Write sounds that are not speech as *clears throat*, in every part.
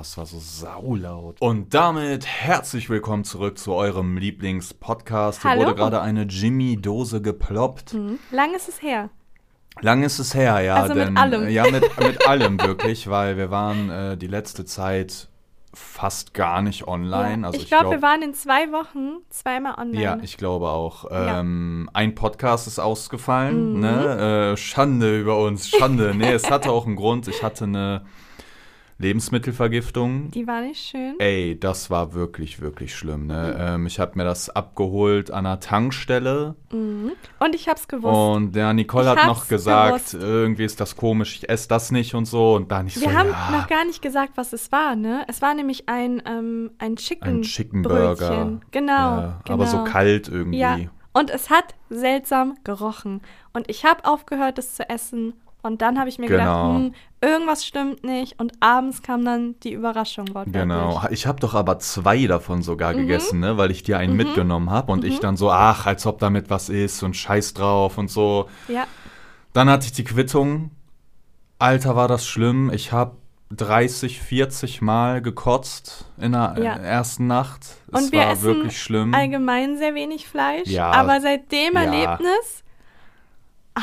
Es war so saulaut. Und damit herzlich willkommen zurück zu eurem Lieblingspodcast. Hier Hallo. wurde gerade eine Jimmy-Dose geploppt. Mhm. Lang ist es her. Lang ist es her, ja. Also mit denn, allem. Ja, mit, mit allem wirklich, weil wir waren äh, die letzte Zeit fast gar nicht online. ja. Also ich glaube, wir waren in zwei Wochen zweimal online. Ja, ich glaube auch. Ja. Ähm, ein Podcast ist ausgefallen. Mhm. Ne? Äh, Schande über uns, Schande. nee, es hatte auch einen Grund. Ich hatte eine Lebensmittelvergiftung. Die war nicht schön. Ey, das war wirklich, wirklich schlimm. Ne? Ähm, ich habe mir das abgeholt an einer Tankstelle. Mhm. Und ich hab's gewusst. Und der Nicole Ich hat noch gesagt, gewusst. irgendwie ist das komisch, ich esse das nicht und so. Und dann ich wir so, haben ja, noch gar nicht gesagt, was es war, ne? Es war nämlich ein, ähm, ein Chicken ein Chicken Burger. Genau, Ja, genau. Aber so kalt irgendwie. Ja, und es hat seltsam gerochen. Und ich habe aufgehört, es zu essen. Und dann habe ich mir Genau. gedacht, hm, irgendwas stimmt nicht. Und abends kam dann die Überraschung. Genau. Ich habe doch aber zwei davon sogar Mhm. gegessen, ne? weil ich dir einen mitgenommen habe und ich dann so, ach, als ob damit was ist und scheiß drauf und so. Ja, Dann hatte ich die Quittung. Alter, war das schlimm. Ich habe 30, 40 Mal gekotzt in der Ja. ersten Nacht. Und es wir war essen wirklich schlimm. allgemein sehr wenig Fleisch. Ja. aber seit dem Ja. Erlebnis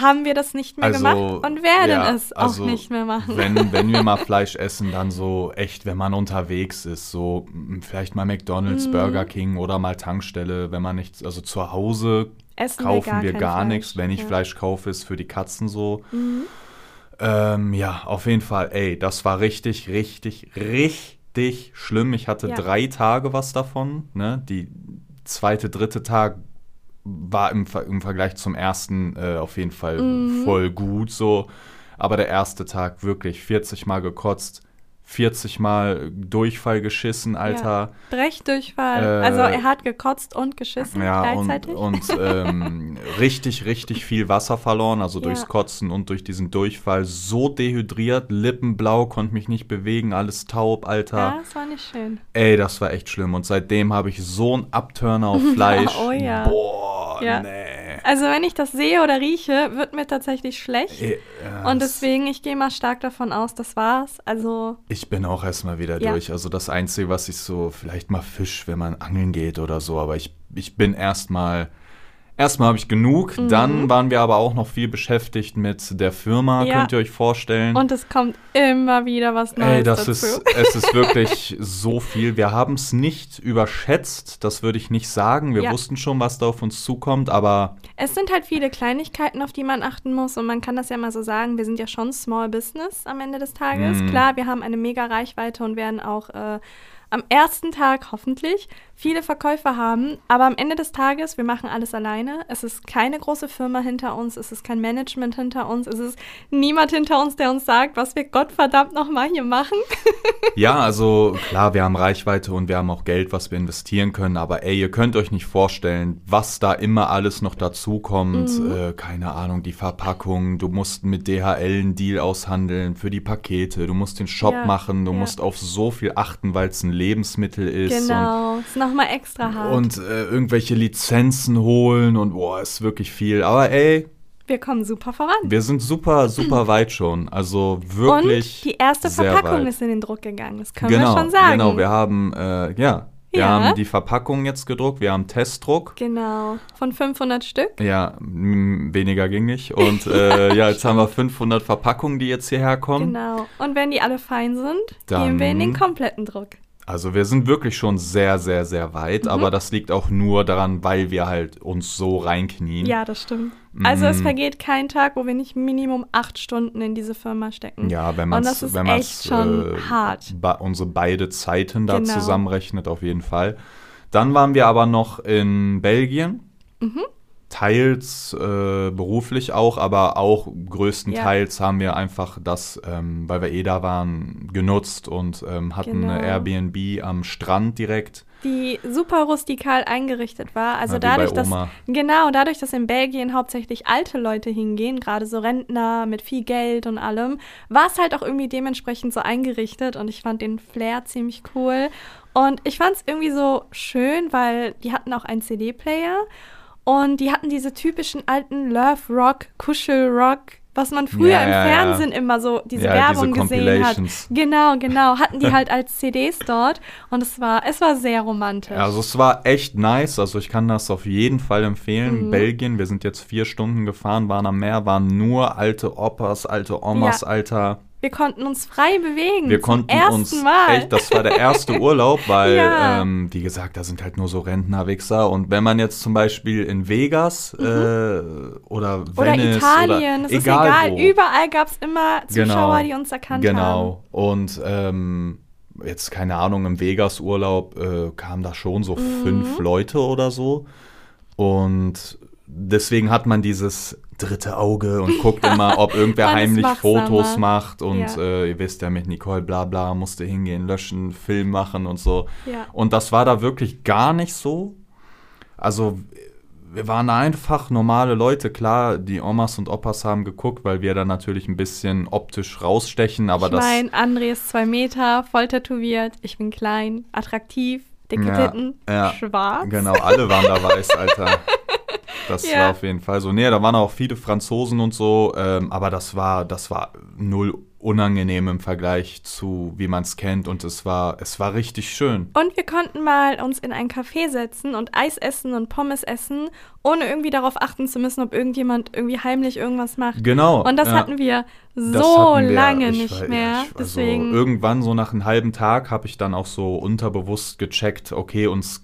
haben wir das nicht mehr Also, gemacht und werden ja, es auch also, nicht mehr machen. Wenn, wenn wir mal *laughs* Fleisch essen, dann so echt, wenn man unterwegs ist, so mm, vielleicht mal McDonalds, Mhm. Burger King oder mal Tankstelle, wenn man nichts, also zu Hause Essen kaufen wir gar Fleisch. nichts. Wenn ich ja. Fleisch kaufe, ist für die Katzen so. Mhm. Ähm, ja, auf jeden Fall, ey, das war richtig, richtig, richtig schlimm. Ich hatte Ja. drei Tage was davon. Ne? Die zweite, dritte Tag war im, Ver im Vergleich zum ersten äh, auf jeden Fall Mhm. voll gut so. Aber der erste Tag wirklich 40 Mal gekotzt, 40 Mal Durchfall geschissen, Alter. Brechdurchfall. Äh, also er hat gekotzt und geschissen Ja, und, gleichzeitig. und *laughs* ähm, richtig, richtig viel Wasser verloren, also Ja. durchs Kotzen und durch diesen Durchfall. So dehydriert, Lippen blau, konnte mich nicht bewegen, alles taub, Alter. ja, das war nicht schön. Ey, das war echt schlimm. Und seitdem habe ich so einen Abturner auf *laughs* Fleisch. Oh ja. Boah, Ja. nee. Also wenn ich das sehe oder rieche, wird mir tatsächlich schlecht. Ja, Und deswegen, ich gehe mal stark davon aus, das war's. Also, Ich bin auch erstmal wieder Ja. durch. Also das Einzige, was ich so, vielleicht mal Fisch, wenn man angeln geht oder so, aber ich, ich bin erstmal, erstmal habe ich genug. Mhm. Dann waren wir aber auch noch viel beschäftigt mit der Firma, Ja. könnt ihr euch vorstellen. und es kommt immer wieder was Neues Ey, das dazu. ist, es ist wirklich so viel. Wir haben es nicht überschätzt, das würde ich nicht sagen. Wir Ja. wussten schon, was da auf uns zukommt, aber Es sind halt viele Kleinigkeiten, auf die man achten muss. Und man kann das ja mal so sagen, wir sind ja schon Small Business am Ende des Tages. Mhm. Klar, wir haben eine mega Reichweite und werden auch äh, am ersten Tag hoffentlich viele Verkäufer haben. Aber am Ende des Tages, wir machen alles alleine. Es ist keine große Firma hinter uns. Es ist kein Management hinter uns. Es ist niemand hinter uns, der uns sagt, was wir Gottverdammt nochmal hier machen. *laughs* Ja, also klar, wir haben Reichweite und wir haben auch Geld, was wir investieren können, aber ey, ihr könnt euch nicht vorstellen, was da immer alles noch dazukommt. Mhm. Äh, keine Ahnung, die Verpackung, du musst mit DHL einen Deal aushandeln für die Pakete, du musst den Shop Ja, machen, du ja. musst auf so viel achten, weil es ein Lebensmittel ist. genau. Ist nochmal extra hart. Und, und äh, irgendwelche Lizenzen holen und boah, ist wirklich viel. Aber ey, wir kommen super voran. wir sind super, super *clears throat* weit schon. Also wirklich. Und die erste Verpackung weit. ist in den Druck gegangen. Das können genau, wir schon sagen. Genau, wir haben, äh, ja, wir Ja. haben die Verpackung jetzt gedruckt, wir haben Testdruck. Genau, von 500 Stück. Ja, weniger ging nicht. Und äh, ja, jetzt haben wir 500 Verpackungen, die jetzt hierher kommen. Genau. Und wenn die alle fein sind, Dann- gehen wir in den kompletten Druck. Also wir sind wirklich schon sehr, sehr, sehr weit. Mhm. Aber das liegt auch nur daran, weil wir halt uns so reinknien. Ja, das stimmt. Also es Mhm. vergeht kein Tag, wo wir nicht Minimum acht Stunden in diese Firma stecken. Ja, wenn man ist wenn echt schon äh, hart. unsere beide Zeiten da Genau. zusammenrechnet, auf jeden Fall. Dann waren wir aber noch in Belgien. Mhm. Teils äh, beruflich auch, aber auch größtenteils haben wir einfach das, ähm, weil wir eh da waren, genutzt und ähm, hatten Genau. eine Airbnb am Strand direkt. Die super rustikal eingerichtet war. Also Ja, wie dadurch, dass genau, dadurch, dass in Belgien hauptsächlich alte Leute hingehen, gerade so Rentner mit viel Geld und allem, war es halt auch irgendwie dementsprechend so eingerichtet und ich fand den Flair ziemlich cool. Und ich fand es irgendwie so schön, weil die hatten auch einen CD-Player und die hatten diese typischen alten Love Rock, Kuschel Rock was man früher ja, im ja, Fernsehen ja. immer so diese Werbung diese gesehen hat. Genau, genau, hatten die *laughs* halt als CDs dort und es war es war sehr romantisch. also es war echt nice, also ich kann das auf jeden Fall empfehlen. Mhm. Belgien, wir sind jetzt vier Stunden gefahren, waren am Meer, waren nur alte Opas, alte Omas, alter wir konnten uns frei bewegen. Wir konnten uns Mal. echt, das war der erste *laughs* Urlaub, weil, ja. ähm, wie gesagt, da sind halt nur so Rentnerwichser. Und wenn man jetzt zum Beispiel in Vegas mhm. äh, oder Venice oder Italien, oder, es egal ist egal, wo. überall gab es immer Zuschauer, genau, die uns erkannt genau. haben. Genau. Und ähm, jetzt keine Ahnung, im Vegas-Urlaub äh, kamen da schon so mhm. fünf Leute oder so. Und deswegen hat man dieses dritte Auge und guckt immer, ob *laughs* irgendwer heimlich Fotos macht und ja. äh, ihr wisst ja mit Nicole bla bla musste hingehen, löschen, Film machen und so. Ja. Und das war da wirklich gar nicht so. Also wir waren einfach normale Leute. Klar, die Omas und Opas haben geguckt, weil wir da natürlich ein bisschen optisch rausstechen, aber ich das. Mein, André ist zwei Meter, voll tätowiert, ich bin klein, attraktiv, dicke ja, Titten, ja, schwarz. Genau, alle waren da weiß, Alter. *laughs* Das ja. war auf jeden Fall so. Nee, da waren auch viele Franzosen und so, ähm, aber das war, das war null unangenehm im Vergleich zu, wie man es kennt. Und es war, es war richtig schön. Und wir konnten mal uns in ein Café setzen und Eis essen und Pommes essen, ohne irgendwie darauf achten zu müssen, ob irgendjemand irgendwie heimlich irgendwas macht. Genau. Und das ja. hatten wir so hatten wir, lange nicht war, mehr. Ich, also Deswegen. Irgendwann, so nach einem halben Tag, habe ich dann auch so unterbewusst gecheckt, okay, uns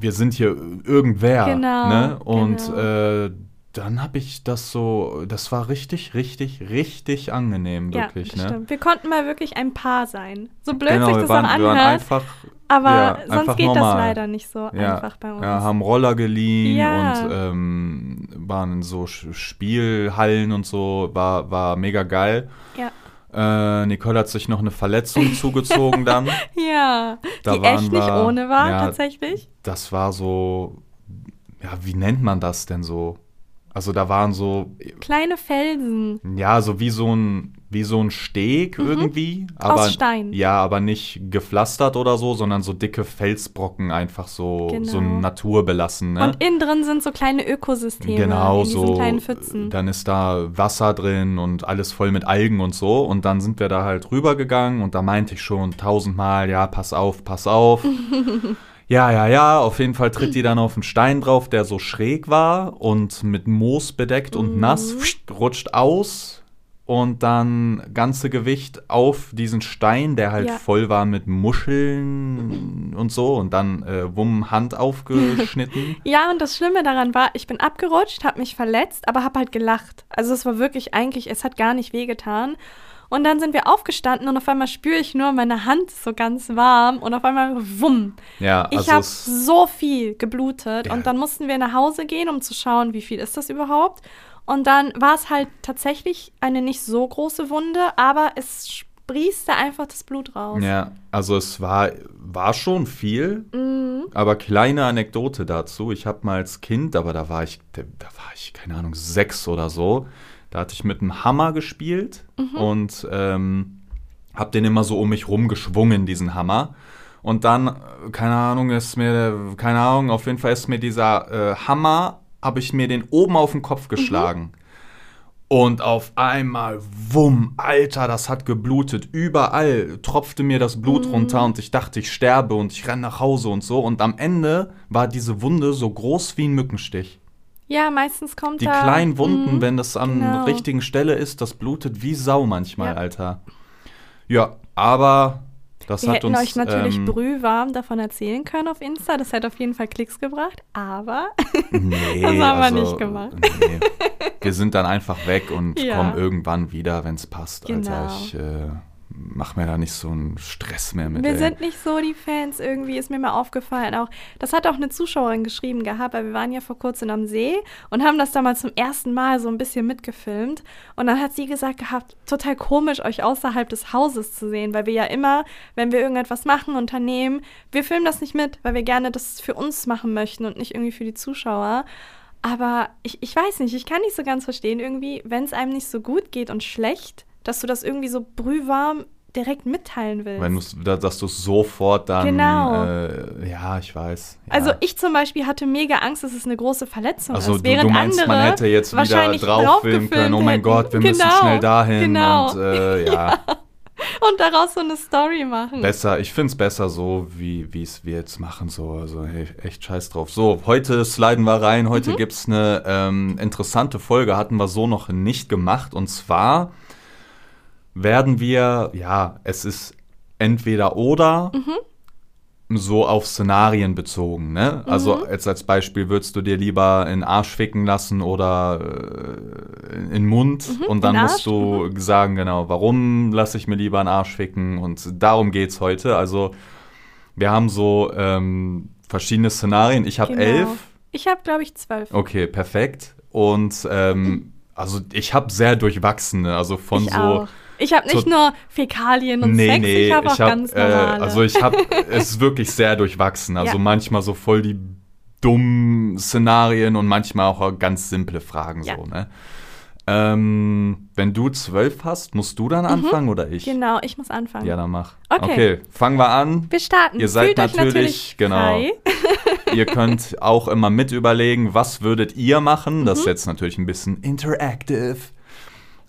wir sind hier irgendwer. Genau. Ne? Und genau. äh, dann habe ich das so, das war richtig, richtig, richtig angenehm, wirklich. Ja, ne? stimmt. Wir konnten mal wirklich ein Paar sein. So blöd genau, sich das waren, auch anhört. Wir waren einfach, aber ja, sonst geht normal. das leider nicht so ja, einfach bei uns. Ja, haben Roller geliehen und ähm, waren in so Spielhallen und so, war, war mega geil. Ja. Äh, Nicole hat sich noch eine Verletzung *laughs* zugezogen dann. ja, da die echt wir, nicht ohne war, ja, tatsächlich. Das war so, ja, wie nennt man das denn so? Also da waren so kleine Felsen. Ja, so wie so ein wie so ein Steg mhm. irgendwie, aber Aus Stein. ja, aber nicht gepflastert oder so, sondern so dicke Felsbrocken einfach so genau. so naturbelassen, ne? Und innen drin sind so kleine Ökosysteme genau, in so kleinen Pfützen. Dann ist da Wasser drin und alles voll mit Algen und so und dann sind wir da halt rübergegangen und da meinte ich schon tausendmal, ja, pass auf, pass auf. *laughs* Ja, ja, ja, auf jeden Fall tritt die dann auf einen Stein drauf, der so schräg war und mit Moos bedeckt und mhm. nass, rutscht aus und dann ganze Gewicht auf diesen Stein, der halt ja. voll war mit Muscheln und so und dann äh, wumm Hand aufgeschnitten. *laughs* ja, und das Schlimme daran war, ich bin abgerutscht, habe mich verletzt, aber habe halt gelacht. Also es war wirklich eigentlich, es hat gar nicht wehgetan. Und dann sind wir aufgestanden und auf einmal spüre ich nur, meine Hand so ganz warm und auf einmal wumm. Ja, also ich habe so viel geblutet ja. und dann mussten wir nach Hause gehen, um zu schauen, wie viel ist das überhaupt. Und dann war es halt tatsächlich eine nicht so große Wunde, aber es sprießte einfach das Blut raus. Ja, also es war, war schon viel, mhm. aber kleine Anekdote dazu. Ich habe mal als Kind, aber da war ich, da war ich, keine Ahnung, sechs oder so, da hatte ich mit einem Hammer gespielt mhm. und ähm, habe den immer so um mich rumgeschwungen, diesen Hammer. Und dann, keine Ahnung, ist mir, keine Ahnung, auf jeden Fall ist mir dieser äh, Hammer, habe ich mir den oben auf den Kopf geschlagen. Mhm. Und auf einmal, wumm, Alter, das hat geblutet. Überall tropfte mir das Blut mhm. runter und ich dachte, ich sterbe und ich renne nach Hause und so. Und am Ende war diese Wunde so groß wie ein Mückenstich. Ja, meistens kommt Die da, kleinen Wunden, mh, wenn das an genau. richtigen Stelle ist, das blutet wie Sau manchmal, ja. Alter. Ja, aber das Wir hat hätten uns, euch natürlich ähm, brühwarm davon erzählen können auf Insta. Das hätte auf jeden Fall Klicks gebracht, aber nee, *laughs* das haben also, wir nicht gemacht. Nee. Wir sind dann einfach weg und *laughs* ja. kommen irgendwann wieder, wenn es passt. Genau. Alter, ich äh, mach mir da nicht so einen Stress mehr mit. Wir ey. sind nicht so die Fans irgendwie, ist mir mal aufgefallen. Auch das hat auch eine Zuschauerin geschrieben gehabt, weil wir waren ja vor kurzem am See und haben das damals zum ersten Mal so ein bisschen mitgefilmt. Und dann hat sie gesagt gehabt, total komisch, euch außerhalb des Hauses zu sehen, weil wir ja immer, wenn wir irgendetwas machen, unternehmen, wir filmen das nicht mit, weil wir gerne das für uns machen möchten und nicht irgendwie für die Zuschauer. Aber ich, ich weiß nicht, ich kann nicht so ganz verstehen irgendwie, wenn es einem nicht so gut geht und schlecht, dass du das irgendwie so brühwarm direkt mitteilen willst. Wenn du's, da- dass du es sofort dann. Genau. Äh, ja, ich weiß. Ja. Also ich zum Beispiel hatte mega Angst, dass es eine große Verletzung Also ist. du, während du meinst, andere man hätte jetzt wieder wahrscheinlich drauffilmen können, oh mein Gott, wir hätten. müssen Genau, schnell dahin Genau. und äh, *laughs* ja, Und daraus so eine Story machen. besser, ich finde es besser so, wie es wir jetzt machen, so, also hey, echt scheiß drauf. So, heute sliden wir rein, heute Mhm. gibt's eine ähm, interessante Folge, hatten wir so noch nicht gemacht und zwar werden wir, ja, es ist entweder oder, Mhm. so auf Szenarien bezogen, ne? Also Mhm. jetzt als Beispiel würdest du dir lieber in den Arsch ficken lassen oder äh, in den Mund und dann musst du sagen, genau, warum lasse ich mir lieber einen Arsch ficken und darum geht's heute. Also wir haben so ähm, verschiedene Szenarien. Ich habe Genau. elf. Ich habe, glaube ich, zwölf. Okay, perfekt. Und ähm, also ich habe sehr durchwachsene, also von ich so auch. Ich habe nicht so- nur Fäkalien und Sex, ich habe auch hab, ganz normale. Äh, also ich habe, *laughs* es ist wirklich sehr durchwachsen. Also Ja. manchmal so voll die dummen Szenarien und manchmal auch ganz simple Fragen Ja. so, ne? Ähm, wenn du zwölf hast, musst du dann anfangen oder ich? genau, ich muss anfangen. Ja, dann mach. Okay. fangen wir an. Wir starten. Ihr seid Fühlt euch natürlich- genau. *laughs* Ihr könnt auch immer mit überlegen, was würdet ihr machen. Das ist Mhm. jetzt natürlich ein bisschen interactive.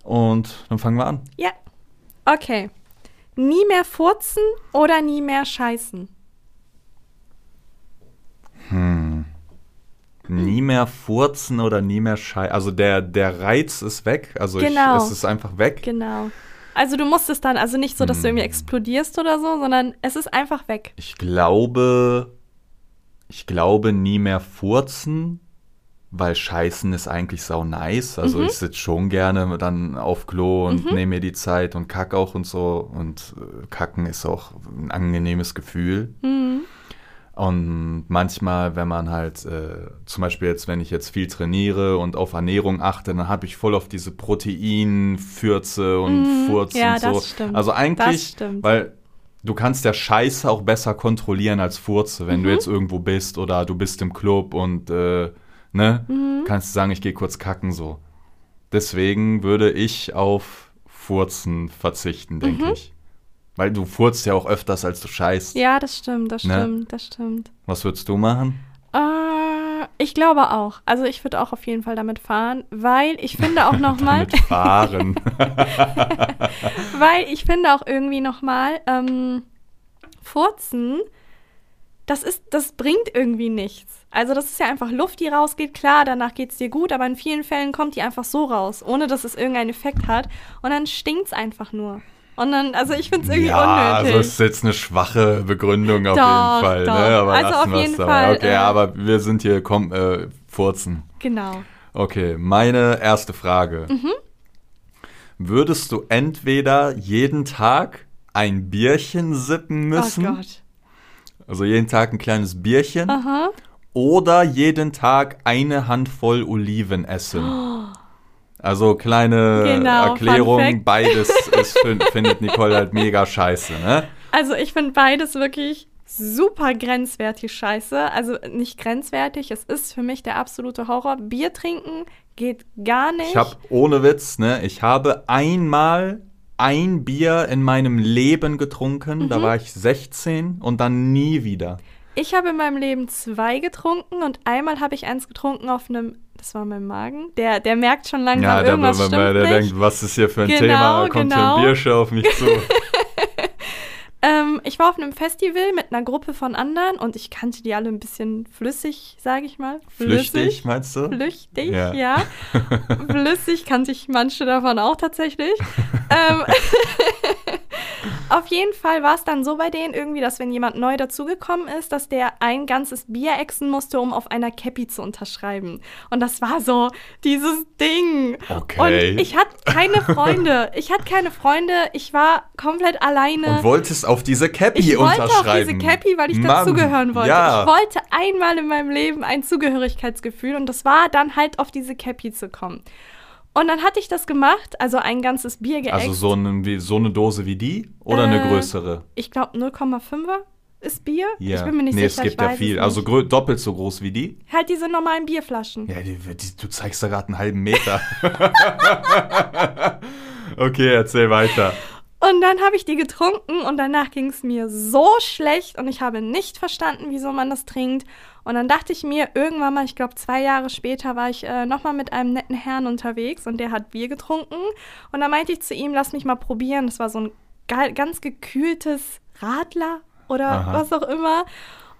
Und dann fangen wir an. Ja. Okay. Nie mehr furzen oder nie mehr scheißen? Nie mehr furzen oder nie mehr schei. Also der, der Reiz ist weg. Also Genau. ich, es ist einfach weg. Genau. Also du musst es dann, also nicht so, dass du Hm. irgendwie explodierst oder so, sondern es ist einfach weg. Ich glaube, ich glaube nie mehr furzen, weil Scheißen ist eigentlich sau nice. Also Mhm. ich sitze schon gerne dann auf Klo und nehme mir die Zeit und kack auch und so. Und äh, kacken ist auch ein angenehmes Gefühl. Mhm. Und manchmal, wenn man halt, äh, zum Beispiel jetzt, wenn ich jetzt viel trainiere und auf Ernährung achte, dann habe ich voll auf diese Proteinfürze und Mhm. Furzen Ja, und so. das stimmt. Also eigentlich, stimmt. weil du kannst ja Scheiße auch besser kontrollieren als Furze, wenn Mhm. du jetzt irgendwo bist oder du bist im Club und äh, ne, Mhm. kannst du sagen, ich gehe kurz kacken so. Deswegen würde ich auf Furzen verzichten, denke Mhm. ich. Weil du furzt ja auch öfters, als du scheißt. Ja, das stimmt, das Ne? stimmt, das stimmt. Was würdest du machen? Äh, ich glaube auch. Also ich würde auch auf jeden Fall damit fahren, weil ich finde auch *laughs* nochmal, Mit fahren. *laughs* weil ich finde auch irgendwie nochmal, ähm, Furzen, das ist, das bringt irgendwie nichts. Also das ist ja einfach Luft, die rausgeht. Klar, danach geht's dir gut, aber in vielen Fällen kommt die einfach so raus, ohne dass es irgendeinen Effekt hat. Und dann stinkt's einfach nur. Und dann, also ich finde es irgendwie ja, unnötig. also es ist jetzt eine schwache Begründung auf Doch, jeden Fall. doch. Ne? Aber Also lassen auf jeden dabei. Fall, Okay, äh, aber wir sind hier, komm, äh, furzen. genau. Okay, meine erste Frage. Mhm. Würdest du entweder jeden Tag ein Bierchen sippen müssen, Oh Gott. also jeden Tag ein kleines Bierchen, Aha. Oder jeden Tag eine Handvoll Oliven essen? Also kleine Genau, Erklärung, beides *laughs* ist, fin- findet Nicole halt mega scheiße, ne? Also ich finde beides wirklich super grenzwertig scheiße. Also nicht grenzwertig, es ist für mich der absolute Horror. Bier trinken geht gar nicht. Ich habe ohne Witz, ne, ich habe einmal ein Bier in meinem Leben getrunken, Mhm. da war ich 16 und dann nie wieder. Ich habe in meinem Leben zwei getrunken und einmal habe ich eins getrunken auf einem, das war mein Magen. Der, der merkt schon langsam, Ja, der, irgendwas der, der nicht. denkt, was ist hier für ein Genau, Thema? Kommt hier genau. ein Biersche auf mich zu. *laughs* Ähm, ich war auf einem Festival mit einer Gruppe von anderen und ich kannte die alle ein bisschen flüssig, sage ich mal. Flüchtig, meinst du? Flüchtig, Ja. ja. *laughs* Flüssig kannte ich manche davon auch tatsächlich. *laughs* ähm, auf jeden Fall war es dann so bei denen irgendwie, dass wenn jemand neu dazugekommen ist, dass der ein ganzes Bier exen musste, um auf einer Cappy zu unterschreiben. Und das war so dieses Ding. Okay. Und ich hatte keine Freunde. Ich hatte keine Freunde. Ich war komplett alleine. Und wolltest auf diese Cappy Ich wollte auf unterschreiben. diese Cappy, weil ich Mann, dazugehören wollte. Ja. Ich wollte einmal in meinem Leben ein Zugehörigkeitsgefühl und das war dann halt auf diese Cappy zu kommen. Und dann hatte ich das gemacht, also ein ganzes Bier geäxt. also so, ein, so eine Dose wie die oder eine Äh, größere? ich glaube 0,5er ist Bier. Ja. Ich bin mir nicht nee, sicher. es gibt ja viel. Also doppelt so groß wie die. halt diese normalen Bierflaschen. Ja, die, die, du zeigst da gerade einen halben Meter. *laughs* okay, erzähl weiter. Und dann habe ich die getrunken und danach ging es mir so schlecht und ich habe nicht verstanden, wieso man das trinkt. Und dann dachte ich mir, irgendwann mal, ich glaube zwei Jahre später, war ich äh, nochmal mit einem netten Herrn unterwegs und der hat Bier getrunken. Und dann meinte ich zu ihm, lass mich mal probieren. Das war so ein ganz gekühltes Radler oder Aha. was auch immer.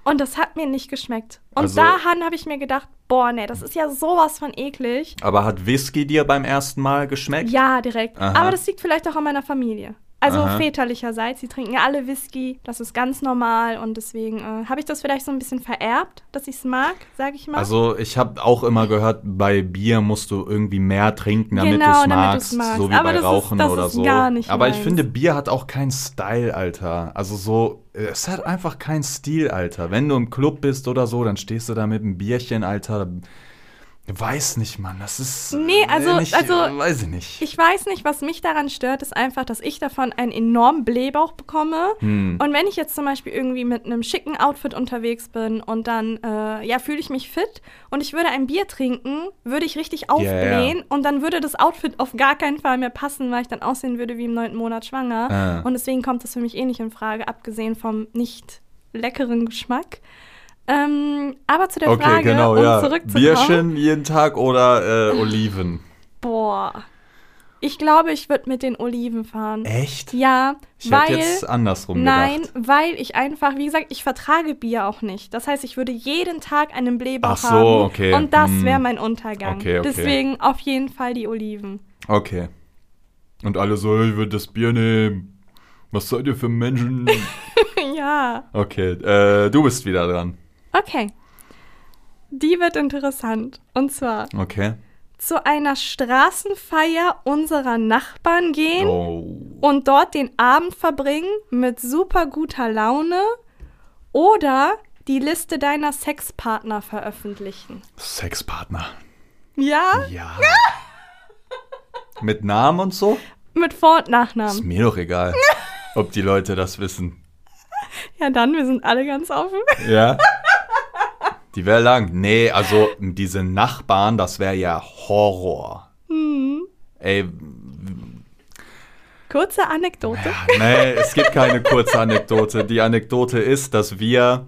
Und das hat mir nicht geschmeckt. Und also, daran habe ich mir gedacht, boah, nee, das ist ja sowas von eklig. Aber hat Whisky dir beim ersten Mal geschmeckt? Ja, direkt. Aha. Aber das liegt vielleicht auch an meiner Familie. Also Aha. väterlicherseits, sie trinken ja alle Whisky, das ist ganz normal und deswegen äh, habe ich das vielleicht so ein bisschen vererbt, dass ich es mag, sage ich mal. Also ich habe auch immer gehört, bei Bier musst du irgendwie mehr trinken, damit genau, du es magst, magst, so wie Aber bei Rauchen ist, oder so. Gar nicht Aber meins. ich finde, Bier hat auch keinen Style, Alter. Also so, es hat einfach keinen Stil, Alter. Wenn du im Club bist oder so, dann stehst du da mit einem Bierchen, Alter. Weiß nicht, Mann. Das ist. Nee, also, nicht, also. Weiß ich nicht. Ich weiß nicht, was mich daran stört, ist einfach, dass ich davon einen enormen Blähbauch bekomme. Hm. Und wenn ich jetzt zum Beispiel irgendwie mit einem schicken Outfit unterwegs bin und dann, äh, ja, fühle ich mich fit und ich würde ein Bier trinken, würde ich richtig aufblähen yeah. und dann würde das Outfit auf gar keinen Fall mehr passen, weil ich dann aussehen würde wie im neunten Monat schwanger. Ah. Und deswegen kommt das für mich eh nicht in Frage, abgesehen vom nicht leckeren Geschmack. Ähm, aber zu der okay, Frage, genau, um ja. zurückzukommen. Bierchen jeden Tag oder äh, Oliven? Boah. Ich glaube, ich würde mit den Oliven fahren. Echt? Ja, ich weil jetzt andersrum Nein, gedacht. weil ich einfach, wie gesagt, ich vertrage Bier auch nicht. Das heißt, ich würde jeden Tag einen Blähbauch Ach so, haben. okay. Und das hm. wäre mein Untergang. Okay, okay. Deswegen auf jeden Fall die Oliven. Okay. Und alle so, ich würde das Bier nehmen. Was seid ihr für Menschen? *laughs* ja. Okay, äh, du bist wieder dran. Okay. Die wird interessant. Und zwar. Okay. Zu einer Straßenfeier unserer Nachbarn gehen oh. und dort den Abend verbringen mit super guter Laune oder die Liste deiner Sexpartner veröffentlichen. Sexpartner. Ja? Ja. mit Namen und so? Mit Vor- und Nachnamen. Ist mir doch egal, *laughs* ob die Leute das wissen. Ja, dann, wir sind alle ganz offen. Ja. Die wäre lang. Nee, also diese Nachbarn, das wäre ja Horror. Mhm. Ey. Kurze Anekdote. Ja, nee, es gibt keine kurze Anekdote. Die Anekdote ist, dass wir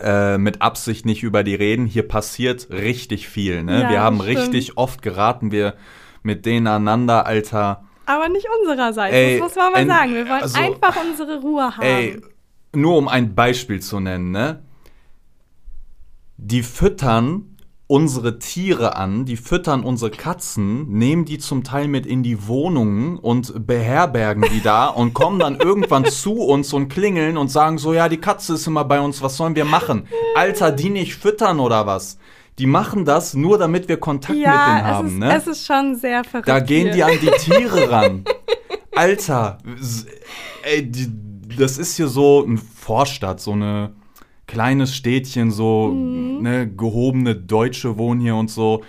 äh, mit Absicht nicht über die reden. Hier passiert richtig viel. Ne? Ja, wir haben stimmt. richtig oft geraten wir mit denen aneinander, Alter. Aber nicht unsererseits, ey, das muss man mal sagen. Wir wollen also, einfach unsere Ruhe haben. Ey, nur um ein Beispiel zu nennen, ne? Die füttern unsere Tiere an, die füttern unsere Katzen, nehmen die zum Teil mit in die Wohnungen und beherbergen die da und kommen dann irgendwann *laughs* zu uns und klingeln und sagen so, ja, die Katze ist immer bei uns, was sollen wir machen? Alter, die nicht füttern oder was? Die machen das nur, damit wir Kontakt ja, mit denen haben, es ist, ne? es ist schon sehr verrückt. Da gehen die an die Tiere ran. *laughs* Alter, ey, die, das ist hier so ein Vorstadt, so eine kleines Städtchen, so, mhm. ne, gehobene Deutsche wohnen hier und so.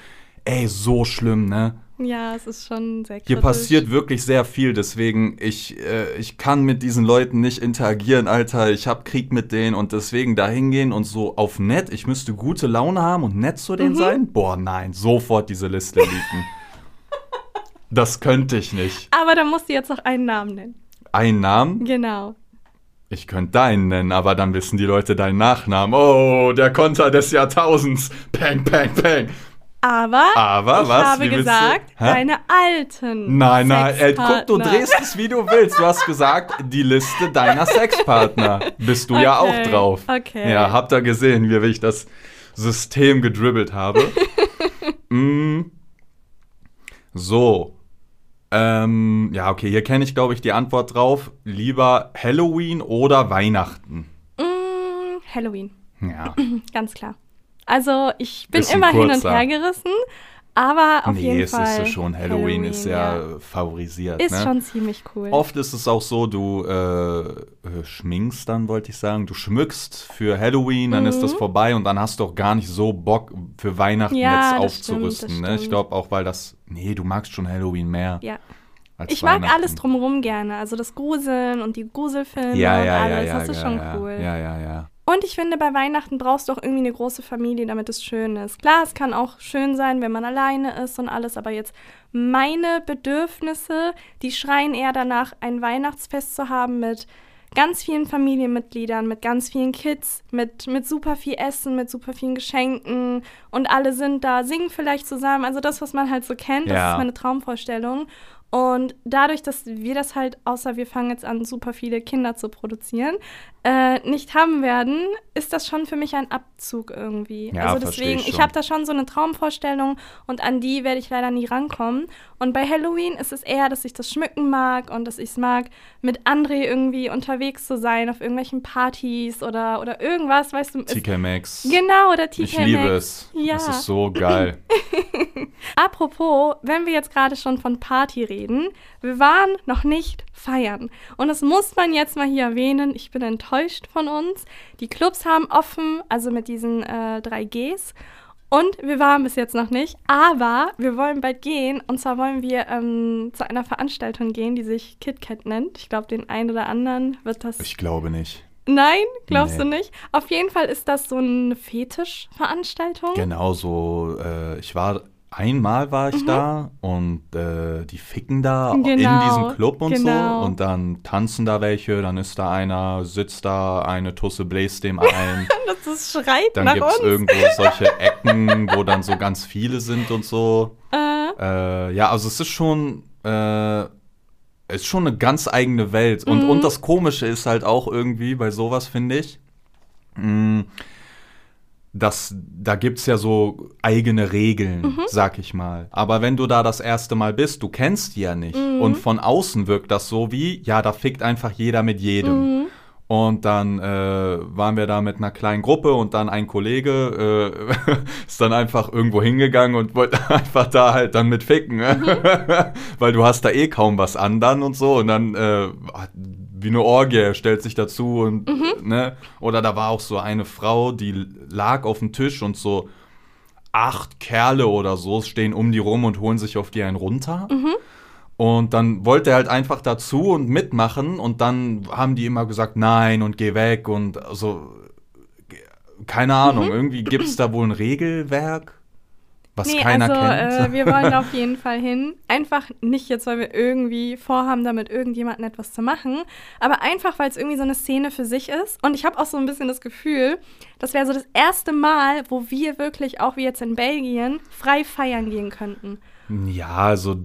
Ey, so schlimm, ne? Ja, es ist schon sehr kritisch. Hier passiert wirklich sehr viel, deswegen, ich, äh, ich kann mit diesen Leuten nicht interagieren, Alter. Ich hab Krieg mit denen und deswegen da hingehen und so auf nett, ich müsste gute Laune haben und nett zu denen mhm. sein? Boah, nein, sofort diese Liste liegen. das könnte ich nicht. Aber da musst du jetzt noch einen Namen nennen. Einen Namen? Genau. Ich könnte deinen nennen, aber dann wissen die Leute deinen Nachnamen. Oh, der Konter des Jahrtausends. Peng, peng, peng. Aber, aber ich was? habe Wie gesagt, deine alten Nein, nein, ey, guck, du drehst es, wie du willst. Du hast gesagt, die Liste deiner *laughs* Sexpartner. Bist du okay, ja auch drauf. Okay. Ja, habt ihr gesehen, wie ich das System gedribbelt habe. *laughs* mm. So, ähm, ja, okay, hier kenne ich, glaube ich, die Antwort drauf. Lieber Halloween oder Weihnachten? Mm, Halloween. Ja. *clears throat* Ganz klar. Also, ich bin Bisschen immer hin und her gerissen, aber auf nee, jeden es Fall. Nee, es ist schon Halloween, Halloween ist ja, ja, favorisiert. Ist ne? schon ziemlich cool. Oft ist es auch so, du äh, äh, schminkst dann, wollte ich sagen. Du schmückst für Halloween, dann mhm. ist das mhm. vorbei und dann hast du auch gar nicht so Bock für Weihnachten ja, jetzt aufzurüsten. Stimmt, ne? Ich glaube auch, weil das. Nee, du magst schon Halloween mehr. Ja. ich mag alles drumherum gerne. Also das Gruseln und die Gruselfilme ja, ja, und alles. Ja, das ist schon cool. Ja, ja, ja. Und ich finde, bei Weihnachten brauchst du auch irgendwie eine große Familie, damit es schön ist. Klar, es kann auch schön sein, wenn man alleine ist und alles, aber jetzt meine Bedürfnisse, die schreien eher danach, ein Weihnachtsfest zu haben mit ganz vielen Familienmitgliedern, mit ganz vielen Kids, mit, mit super viel Essen, mit super vielen Geschenken und alle sind da, singen vielleicht zusammen. Also das, was man halt so kennt, das Ja. ist meine Traumvorstellung. Und dadurch, dass wir das halt, außer wir fangen jetzt an, super viele Kinder zu produzieren, äh, nicht haben werden, ist das schon für mich ein Abzug irgendwie. Ja, also deswegen, ich ich, habe da schon so eine Traumvorstellung und an die werde ich leider nie rankommen. Und bei Halloween ist es eher, dass ich das schmücken mag und dass ich es mag, mit André irgendwie unterwegs zu sein auf irgendwelchen Partys oder, oder irgendwas, weißt du. TK Maxx. Genau, oder TK Ich liebe es. Ja. Es ist so geil. *laughs* Apropos, wenn wir jetzt gerade schon von Party reden, wir waren noch nicht feiern. Und das muss man jetzt mal hier erwähnen. Ich bin enttäuscht von uns. Die Clubs haben offen, also mit diesen äh, 3Gs. Und wir waren bis jetzt noch nicht. Aber wir wollen bald gehen. Und zwar wollen wir ähm, zu einer Veranstaltung gehen, die sich KitKat nennt. Ich glaube, den einen oder anderen wird das. Ich glaube nicht. Nein, glaubst Nee. du nicht? Auf jeden Fall ist das so eine Fetischveranstaltung. Genau so. Äh, ich war einmal war ich da und äh, die ficken da in Mhm. Genau, diesem Club und genau. so und dann tanzen da welche, dann ist da einer, sitzt da, eine Tusse bläst dem *laughs* ein. Das ist schreit Dann gibt es irgendwo solche Ecken, wo dann so ganz viele sind und so. Äh, Äh, ja, also es ist schon, äh, ist schon eine ganz eigene Welt. Und, Mhm. und das Komische ist halt auch irgendwie bei sowas, finde ich, mh, dass da gibt es ja so eigene Regeln, Mhm. sag ich mal. Aber wenn du da das erste Mal bist, du kennst die ja nicht. Mhm. Und von außen wirkt das so wie, ja, da fickt einfach jeder mit jedem. Mhm. Und dann äh, waren wir da mit einer kleinen Gruppe und dann ein Kollege äh, *laughs* ist dann einfach irgendwo hingegangen und wollte *laughs* einfach da halt dann mit ficken. *laughs* Weil du hast da eh kaum was an dann und so. Und dann äh, wie eine Orgie, stellt sich dazu und ne. Oder da war auch so eine Frau, die lag auf dem Tisch und so acht Kerle oder so stehen um die rum und holen sich auf die einen runter. Und dann wollte er halt einfach dazu und mitmachen und dann haben die immer gesagt, nein und geh weg und so, keine Ahnung, irgendwie gibt es da wohl ein Regelwerk, was nee, keiner also kennt. äh, wir wollen *laughs* auf jeden Fall hin. Einfach nicht jetzt, weil wir irgendwie vorhaben, damit irgendjemanden etwas zu machen, aber einfach, weil es irgendwie so eine Szene für sich ist. Und ich habe auch so ein bisschen das Gefühl, das wäre so das erste Mal, wo wir wirklich, auch wie jetzt in Belgien, frei feiern gehen könnten. ja, also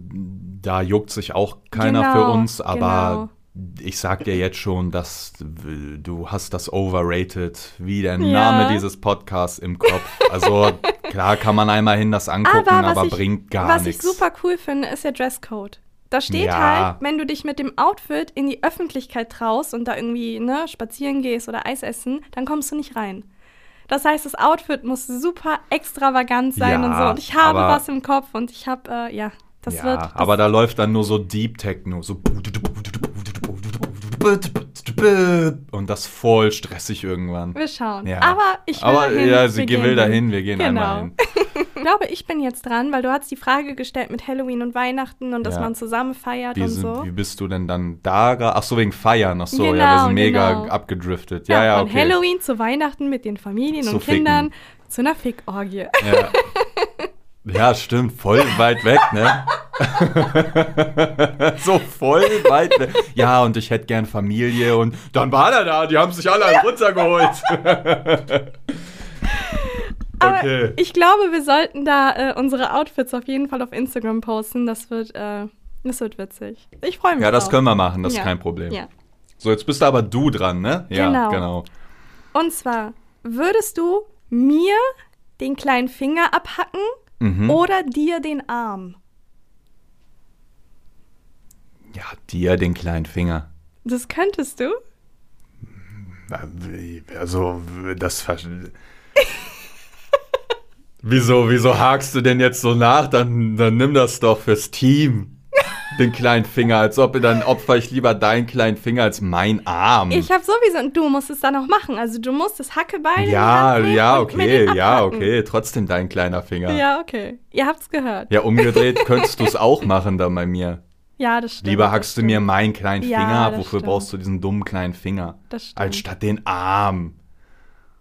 da juckt sich auch keiner Genau, für uns, aber genau. ich sag dir jetzt schon, dass du hast das overrated, wie der Ja. Name dieses Podcasts im Kopf. Also *laughs* klar kann man einmal hin das angucken, Aber aber, was, ich, bringt gar was nichts. ich super cool finde, ist der Dresscode. Da steht Ja. halt, wenn du dich mit dem Outfit in die Öffentlichkeit traust und da irgendwie ne, spazieren gehst oder Eis essen, dann kommst du nicht rein. Das heißt, das Outfit muss super extravagant sein Ja, und so. Und ich habe was im Kopf und ich habe, äh, ja, das ja, wird. Das, aber da läuft dann nur so Deep Techno, so *laughs* und das voll stressig irgendwann. wir schauen. Ja. Aber ich will Aber dahin. ja, sie wir will dahin, wir gehen einmal hin. *laughs* Ich glaube, ich bin jetzt dran, weil du hast die Frage gestellt mit Halloween und Weihnachten und dass Ja. man zusammen feiert Wie, und sind, so. wie bist du denn dann da? Ach so, wegen Feiern. Ach so, ja, wir Genau, sind mega genau. abgedriftet. Ja, ja, von okay. Halloween zu Weihnachten mit den Familien Zu und ficken. Kindern zu einer Fickorgie. Ja. *laughs* ja, stimmt, voll weit weg, ne? *laughs* so voll weit weg. Ja, und ich hätte gern Familie und dann war er da, die haben sich alle runtergeholt. *laughs* Aber okay. ich glaube, wir sollten da äh, unsere Outfits auf jeden Fall auf Instagram posten. Das wird, äh, das wird witzig. Ich freue mich Ja, das drauf. können wir machen, das Ja. ist kein Problem. Ja. So, jetzt bist aber du dran, ne? Ja, Genau. genau. Und zwar, würdest du mir den kleinen Finger abhacken Mhm. oder dir den Arm? Ja, dir den kleinen Finger. Das könntest du? Also, das. *laughs* wieso, wieso hakst du denn jetzt so nach? Dann, dann nimm das doch fürs Team. Den kleinen Finger, als ob dann opfer ich lieber deinen kleinen Finger als mein Arm. Ich habe sowieso, und du musst es dann auch machen. Also du musst das Hackebeil in die ja, ja, okay, ja, okay. Trotzdem dein kleiner Finger. Ja, Ja, okay. Ihr habt's gehört. umgedreht könntest du es auch machen dann bei mir. Ja, das stimmt. Lieber hackst du mir meinen kleinen Ja, Finger ab. das Wofür stimmt. brauchst du diesen dummen kleinen Finger? Das stimmt. Als statt den Arm.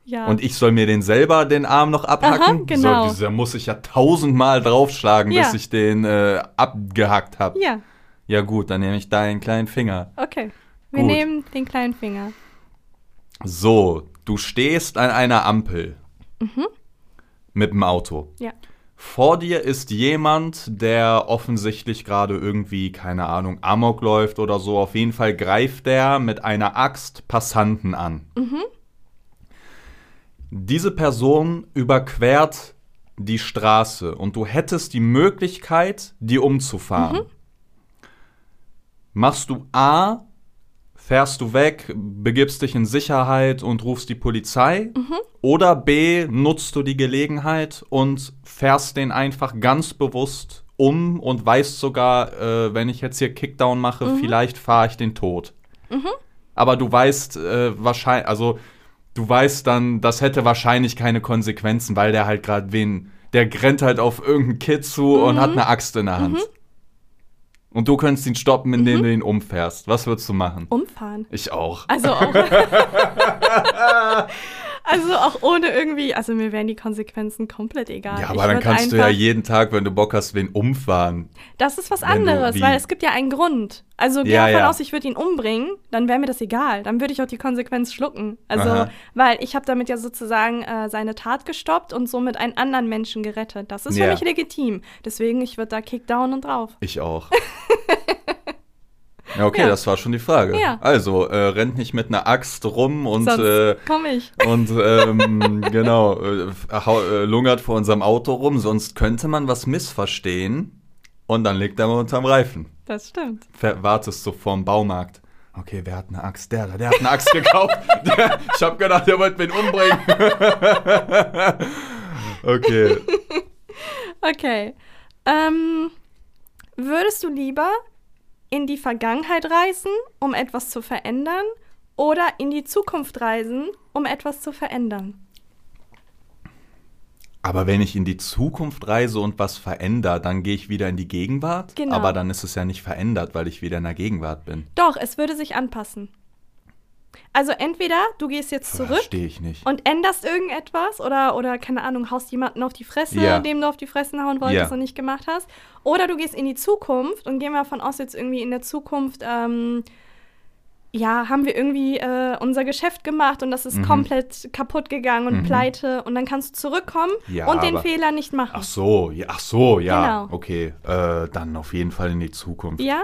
Ja. Und ich soll mir den selber den Arm noch abhacken? Aha, genau. So, da muss ich ja tausendmal draufschlagen, Ja. bis ich den äh, abgehackt habe. ja, Ja gut, dann nehme ich deinen kleinen Finger. okay. Wir Gut. nehmen den kleinen Finger. So, du stehst an einer Ampel Mhm. mit dem Auto. Ja. Vor dir ist jemand, der offensichtlich gerade irgendwie, keine Ahnung, Amok läuft oder so. Auf jeden Fall greift der mit einer Axt Passanten an. Diese Person überquert die Straße und du hättest die Möglichkeit, die umzufahren. Machst du A, fährst du weg, begibst dich in Sicherheit und rufst die Polizei? Oder B, nutzt du die Gelegenheit und fährst den einfach ganz bewusst um und weißt sogar, äh, wenn ich jetzt hier Kickdown mache, vielleicht fahre ich den tot. Aber du weißt äh, wahrscheinlich, also du weißt dann, das hätte wahrscheinlich keine Konsequenzen, weil der halt gerade wen, der rennt halt auf irgendeinen Kid zu und hat eine Axt in der Hand. Und du könntest ihn stoppen, indem du ihn umfährst. Was würdest du machen? Umfahren. Ich auch. Also auch. *laughs* *laughs* also auch ohne irgendwie, also mir wären die Konsequenzen komplett egal. Ja, Ich aber dann würd kannst du ja jeden Tag, wenn du Bock hast, wen umfahren. Das ist was anderes, weil es gibt ja einen Grund. Also geh Ja, davon ja. aus, ich würde ihn umbringen, dann wäre mir das egal. Dann würde ich auch die Konsequenz schlucken. Also, Aha. weil ich habe damit ja sozusagen äh, seine Tat gestoppt und somit einen anderen Menschen gerettet. Das ist Ja. für mich legitim. Deswegen, ich würde da Kickdown und drauf. Ich auch. *laughs* Ja, okay, Ja. das war schon die Frage. Ja. Also, äh, rennt nicht mit einer Axt rum und, Sonst äh, komm ich. und *laughs* ähm, genau, äh, äh, lungert vor unserem Auto rum, sonst könnte man was missverstehen und dann liegt er mal unterm Reifen. Das stimmt. Ver wartest so vorm Baumarkt. Okay, wer hat eine Axt? Der da, der hat eine Axt *laughs* gekauft. Der, *laughs* ich hab gedacht, der wollte mich umbringen. okay. Okay. Ähm, würdest du lieber in die Vergangenheit reisen, um etwas zu verändern, oder in die Zukunft reisen, um etwas zu verändern? Aber wenn ich in die Zukunft reise und was verändere, dann gehe ich wieder in die Gegenwart. Genau. Aber dann ist es ja nicht verändert, weil ich wieder in der Gegenwart bin. Doch, es würde sich anpassen. Also entweder du gehst jetzt zurück Verstehe ich nicht. und änderst irgendetwas oder, oder keine Ahnung, haust jemanden auf die Fresse, Ja. dem du auf die Fresse hauen wolltest Ja. und nicht gemacht hast. Oder du gehst in die Zukunft und gehen wir davon aus, jetzt irgendwie in der Zukunft, ähm, ja, haben wir irgendwie äh, unser Geschäft gemacht und das ist Mhm. komplett kaputt gegangen und Mhm. pleite und dann kannst du zurückkommen Ja, und den aber- Fehler nicht machen. Ach so, ja, ach so, ja. Genau. Okay, äh, dann auf jeden Fall in die Zukunft. Ja?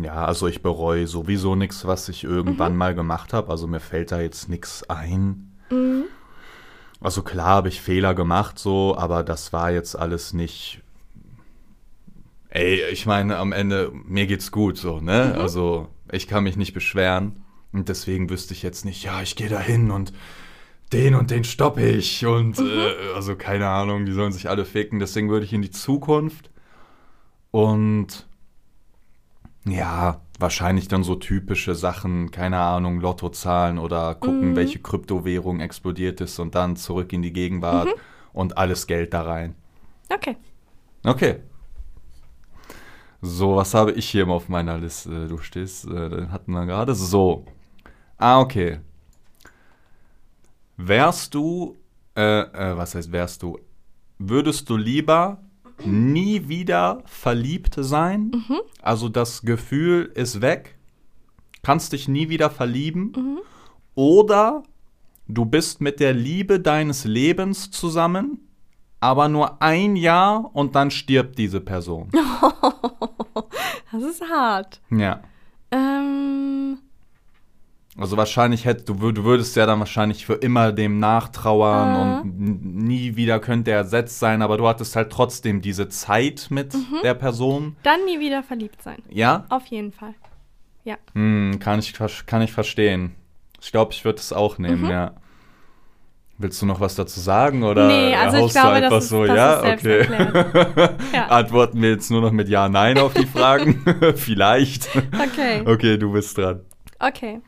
Ja, also ich bereue sowieso nichts, was ich irgendwann Mhm. mal gemacht habe. Also mir fällt da jetzt nichts ein. Mhm. Also klar habe ich Fehler gemacht, so, aber das war jetzt alles nicht. Ey, ich meine, am Ende, mir geht's gut, so, ne? Mhm. Also, ich kann mich nicht beschweren. Und deswegen wüsste ich jetzt nicht, ja, ich gehe da hin und den und den stoppe ich. Und, Mhm. äh, also, keine Ahnung, die sollen sich alle ficken. Deswegen würde ich in die Zukunft. Und, ja, wahrscheinlich dann so typische Sachen, keine Ahnung, Lottozahlen oder gucken, Mhm. welche Kryptowährung explodiert ist und dann zurück in die Gegenwart Mhm. und alles Geld da rein. Okay. Okay. So, was habe ich hier auf meiner Liste? Du stehst, äh, den hatten wir gerade. So. Ah, okay. Wärst du, äh, äh, was heißt wärst du? Würdest du lieber nie wieder verliebt sein? Also das Gefühl ist weg. Kannst dich nie wieder verlieben. Oder du bist mit der Liebe deines Lebens zusammen, aber nur ein Jahr und dann stirbt diese Person. *laughs* Das ist hart. Ja. Ähm, Also wahrscheinlich hätte du, du würdest ja dann wahrscheinlich für immer dem nachtrauern Ah. und nie wieder könnte er ersetzt sein, aber du hattest halt trotzdem diese Zeit mit Mhm. der Person. dann nie wieder verliebt sein. Ja? Auf jeden Fall. Ja. Hm, kann ich, kann ich verstehen. Ich glaube, ich würde es auch nehmen, Mhm. ja. Willst du noch was dazu sagen oder Nee, also ich glaube, du das einfach ist- so, das ja? ist okay. *laughs* Ja. Antworten wir jetzt nur noch mit Ja, Nein auf die Fragen? *laughs* *laughs* Vielleicht. Okay. Okay, du bist dran. Okay.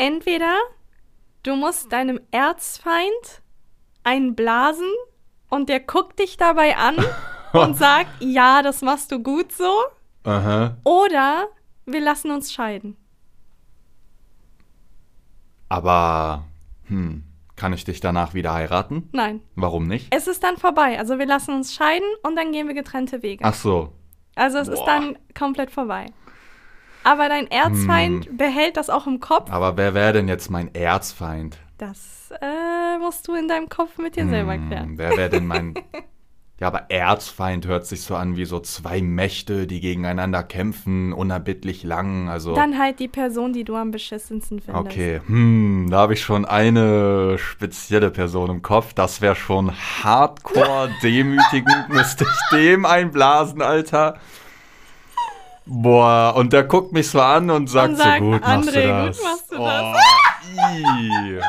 Entweder du musst deinem Erzfeind einen blasen und der guckt dich dabei an *laughs* und sagt, ja, das machst du gut so. Aha. Oder wir lassen uns scheiden. Aber, hm, Kann ich dich danach wieder heiraten? Nein. Warum nicht? Es ist dann vorbei. Also wir lassen uns scheiden und dann gehen wir getrennte Wege. Ach so. Also es ist Boah. dann komplett vorbei. Aber dein Erzfeind Hm. behält das auch im Kopf. Aber wer wäre denn jetzt mein Erzfeind? Das äh, musst du in deinem Kopf mit dir selber Hm, klären. Wer wäre denn mein. *laughs* ja, aber Erzfeind hört sich so an wie so zwei Mächte, die gegeneinander kämpfen, unerbittlich lang. Also. Dann halt die Person, die du am beschissensten findest. Okay, hm, da habe ich schon eine spezielle Person im Kopf. Das wäre schon hardcore *laughs* demütigend. Müsste ich dem einblasen, Alter. Boah, und der guckt mich so an und sagt, Und sagt, so gut machst André, du gut das. machst du oh, I.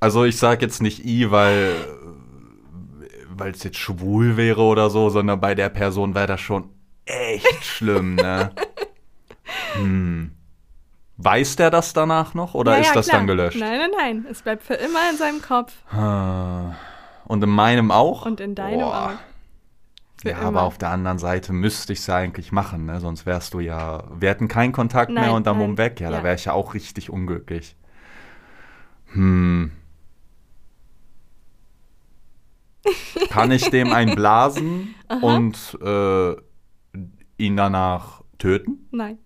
Also ich sag jetzt nicht I, weil weil es jetzt schwul wäre oder so, sondern bei der Person wäre das schon echt schlimm, ne? *laughs* Hm. Weiß der das danach noch oder Ja, ist das klar. dann gelöscht? Nein, nein, nein. Es bleibt für immer in seinem Kopf. Ah. Und in meinem auch? Und in deinem Boah. auch. Für Ja, immer. aber auf der anderen Seite müsste ich es ja eigentlich machen, ne? Sonst wärst du ja. Wir hätten keinen Kontakt Nein, mehr und dann bumm weg. Ja, da Ja. wäre ich ja auch richtig unglücklich. Hm. *laughs* Kann ich dem einblasen und äh, ihn danach töten? Nein.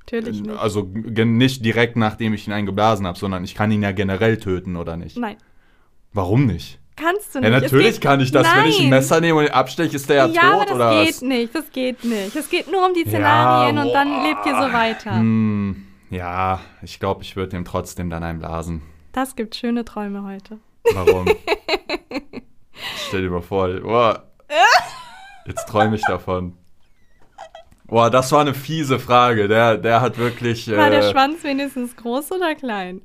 Natürlich nicht. Also nicht direkt nachdem ich ihn eingeblasen habe, sondern ich kann ihn ja generell töten, oder nicht? Nein. Warum nicht? Kannst du Ja, nicht. Es natürlich kann ich das. Wenn ich ein Nein. Messer nehme und ihn absteche, ist der ja, Ja, tot das oder geht was? nicht. Das geht nicht. Es geht nur um die Szenarien und dann lebt ihr so weiter. Hm, ja, ich glaube, ich würde ihm trotzdem dann einblasen. Das gibt schöne Träume heute. Warum? *laughs* Stell dir mal vor, boah, jetzt träume ich davon. Boah, das war eine fiese Frage. Der, der hat wirklich. War der äh, Schwanz wenigstens groß oder klein?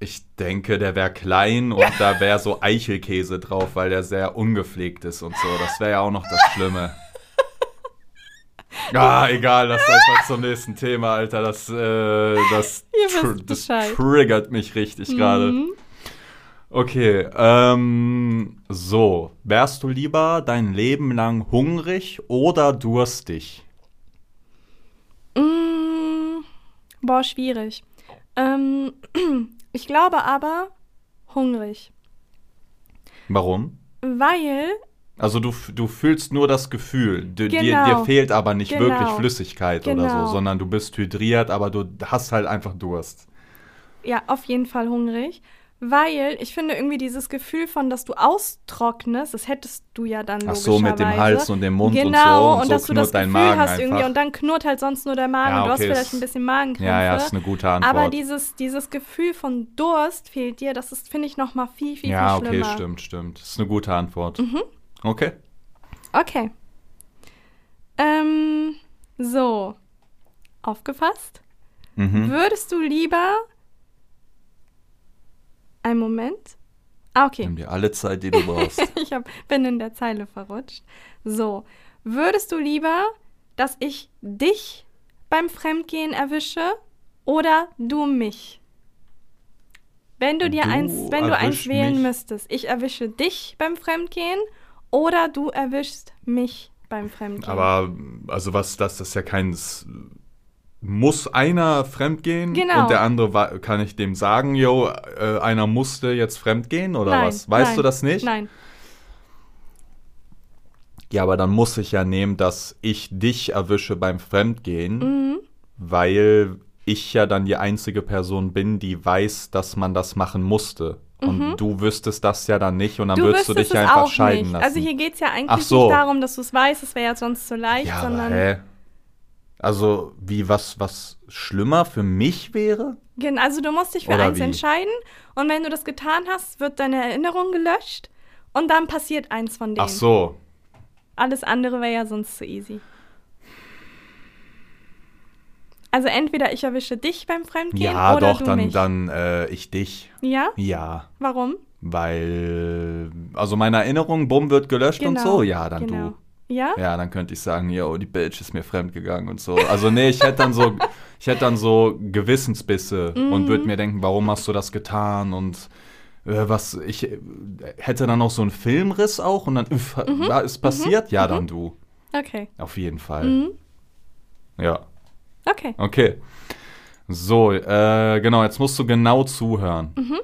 Ich denke, der wäre klein und da wäre so Eichelkäse drauf, weil der sehr ungepflegt ist und so. Das wäre ja auch noch das Schlimme. *laughs* Ah, egal, lass einfach zum nächsten Thema, Alter. Das, äh, das, *laughs* tr das triggert mich richtig gerade. Mhm. Okay, ähm, so. Wärst du lieber dein Leben lang hungrig oder durstig? Mm, boah, schwierig. Ähm, *clears throat* ich glaube aber hungrig. Warum? Weil, Also du, du fühlst nur das Gefühl. Du, dir, Genau. dir fehlt aber nicht Genau. wirklich Flüssigkeit oder Genau. so, sondern du bist hydriert, aber du hast halt einfach Durst. ja, auf jeden Fall hungrig. Weil ich finde irgendwie dieses Gefühl von, dass du austrocknest, das hättest du ja dann Ach so, mit dem. Hals und dem Mund und genau, so. Und, und so dass du das Gefühl Magen hast einfach. irgendwie und dann knurrt halt sonst nur der Magen Ja, und du hast okay, vielleicht ein bisschen Magenkrämpfe. ja, ja, ist eine gute Antwort. Aber dieses, dieses Gefühl von Durst fehlt dir, das ist, finde ich, noch mal viel, viel, ja, viel okay, schlimmer. stimmt, stimmt. Das ist eine gute Antwort. Mhm. Okay. Okay. Ähm, so. Aufgefasst? Mhm. Würdest du lieber. Ein Moment. Ah, okay. Nimm dir alle Zeit, die du brauchst. *laughs* Ich hab, bin in der Zeile verrutscht. So. Würdest du lieber, dass ich dich beim Fremdgehen erwische oder du mich? Wenn du dir Du eins, wenn du eins wählen mich. müsstest, ich erwische dich beim Fremdgehen oder du erwischst mich beim Fremdgehen. Aber, also was, das, das ist ja kein. Muss einer fremdgehen Genau. und der andere, kann ich dem sagen, yo, äh, einer musste jetzt fremdgehen oder nein, was? Weißt nein, du das nicht? Nein. Ja, aber dann muss ich ja nehmen, dass ich dich erwische beim Fremdgehen, Mhm. weil ich ja dann die einzige Person bin, die weiß, dass man das machen musste. Und du wüsstest das ja dann nicht und dann Mhm. Du würdest du dich es einfach scheiden nicht. lassen. Also hier geht es ja eigentlich so. nicht darum, dass du es weißt, es wäre ja sonst zu leicht, ja, aber sondern hä? Also, wie was, was schlimmer für mich wäre? Gen- also du musst dich für Oder eins wie? entscheiden und wenn du das getan hast, wird deine Erinnerung gelöscht und dann passiert eins von denen. Ach so. Alles andere wäre ja sonst zu easy. Also entweder ich erwische dich beim Fremdgehen Ja, oder doch, du dann, mich. dann äh, ich dich. Ja? Ja. Warum? Weil, also meine Erinnerung, bumm, wird gelöscht und so. Ja, dann genau. du. Ja? Ja, dann könnte ich sagen, yo, die Bitch ist mir fremd gegangen und so. Also nee, ich hätte dann so, ich hätte dann so Gewissensbisse und Mhm. würde mir denken, warum hast du das getan und äh, was, ich äh, hätte dann noch so einen Filmriss auch und dann, üff, Mhm. ja, ist passiert? Ja, dann du. Okay. Auf jeden Fall. Mhm. Ja, Okay. okay. So, äh, genau, jetzt musst du genau zuhören. Mhm.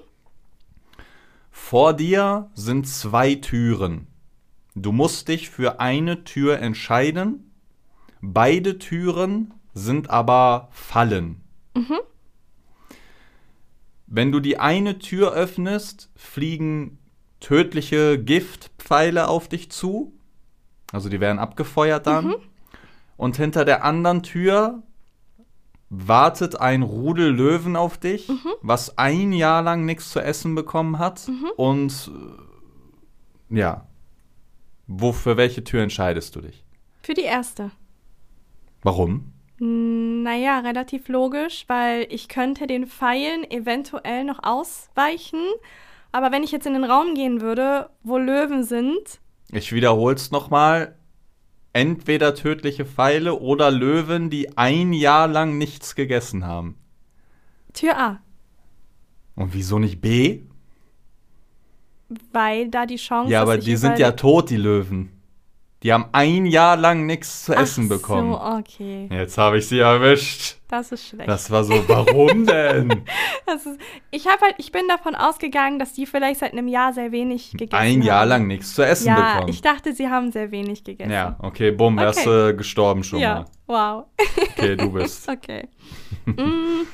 Vor dir sind zwei Türen. Du musst dich für eine Tür entscheiden. Beide Türen sind aber Fallen. Wenn du die eine Tür öffnest, fliegen tödliche Giftpfeile auf dich zu. Also die werden abgefeuert dann. Und hinter der anderen Tür wartet ein Rudel Löwen auf dich, was ein Jahr lang nichts zu essen bekommen hat. Und äh, ja, wo für welche Tür entscheidest du dich? Für die erste. Warum? Naja, relativ logisch, weil ich könnte den Pfeilen eventuell noch ausweichen. Aber wenn ich jetzt in den Raum gehen würde, wo Löwen sind, Ich wiederhol's nochmal. Entweder tödliche Pfeile oder Löwen, die ein Jahr lang nichts gegessen haben. Tür A. Und wieso nicht B? Weil da die Chance Ja, aber die sind ja tot, die Löwen. Die haben ein Jahr lang nichts zu essen Ach bekommen. So, okay. Jetzt habe ich sie erwischt. Das ist schlecht. Das war so, warum denn? *laughs* Ist, ich habe halt, ich bin davon ausgegangen, dass die vielleicht seit einem Jahr sehr wenig gegessen haben. Ein Jahr lang nichts zu essen Ja, bekommen. ich dachte, sie haben sehr wenig gegessen. ja, okay, bumm, Okay. wärst du gestorben schon ja. mal. Wow. Okay, du bist. *laughs* Okay. mm.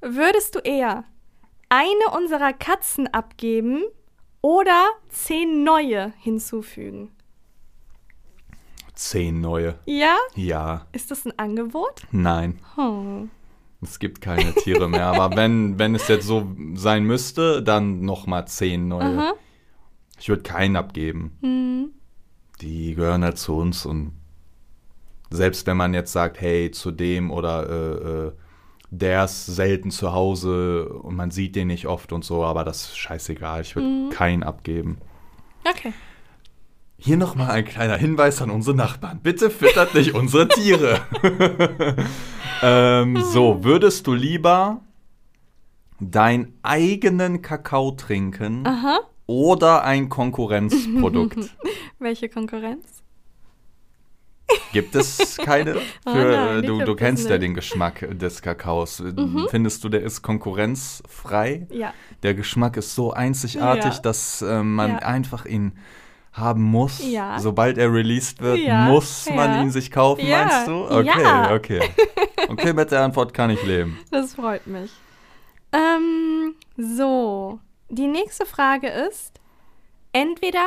Würdest du eher eine unserer Katzen abgeben oder zehn neue hinzufügen? Zehn neue. Ja? Ja, Ist das ein Angebot? nein. Oh. Es gibt keine Tiere mehr. Aber *laughs* wenn, wenn es jetzt so sein müsste, dann nochmal zehn neue. Aha. Ich würde keinen abgeben. Hm. Die gehören halt zu uns und selbst wenn man jetzt sagt, hey, zu dem oder äh, äh, der ist selten zu Hause und man sieht den nicht oft und so, aber das ist scheißegal. Ich würde keinen abgeben. Okay. Hier nochmal ein kleiner Hinweis an unsere Nachbarn. Bitte füttert nicht unsere Tiere. *laughs* ähm, so, würdest du lieber deinen eigenen Kakao trinken Aha. oder ein Konkurrenzprodukt? *laughs* Welche Konkurrenz? Gibt es keine? *laughs* Oh Für, nein, äh, du, du kennst ja nicht. den Geschmack des Kakaos. Mhm. Findest du, der ist konkurrenzfrei? Ja. Der Geschmack ist so einzigartig, Ja. dass äh, man Ja. einfach ihn haben muss. Ja. Sobald er released wird, muss man ihn sich kaufen, meinst du? Okay, Ja. okay. Okay, mit der Antwort kann ich leben. Das freut mich. Ähm, so. Die nächste Frage ist: Entweder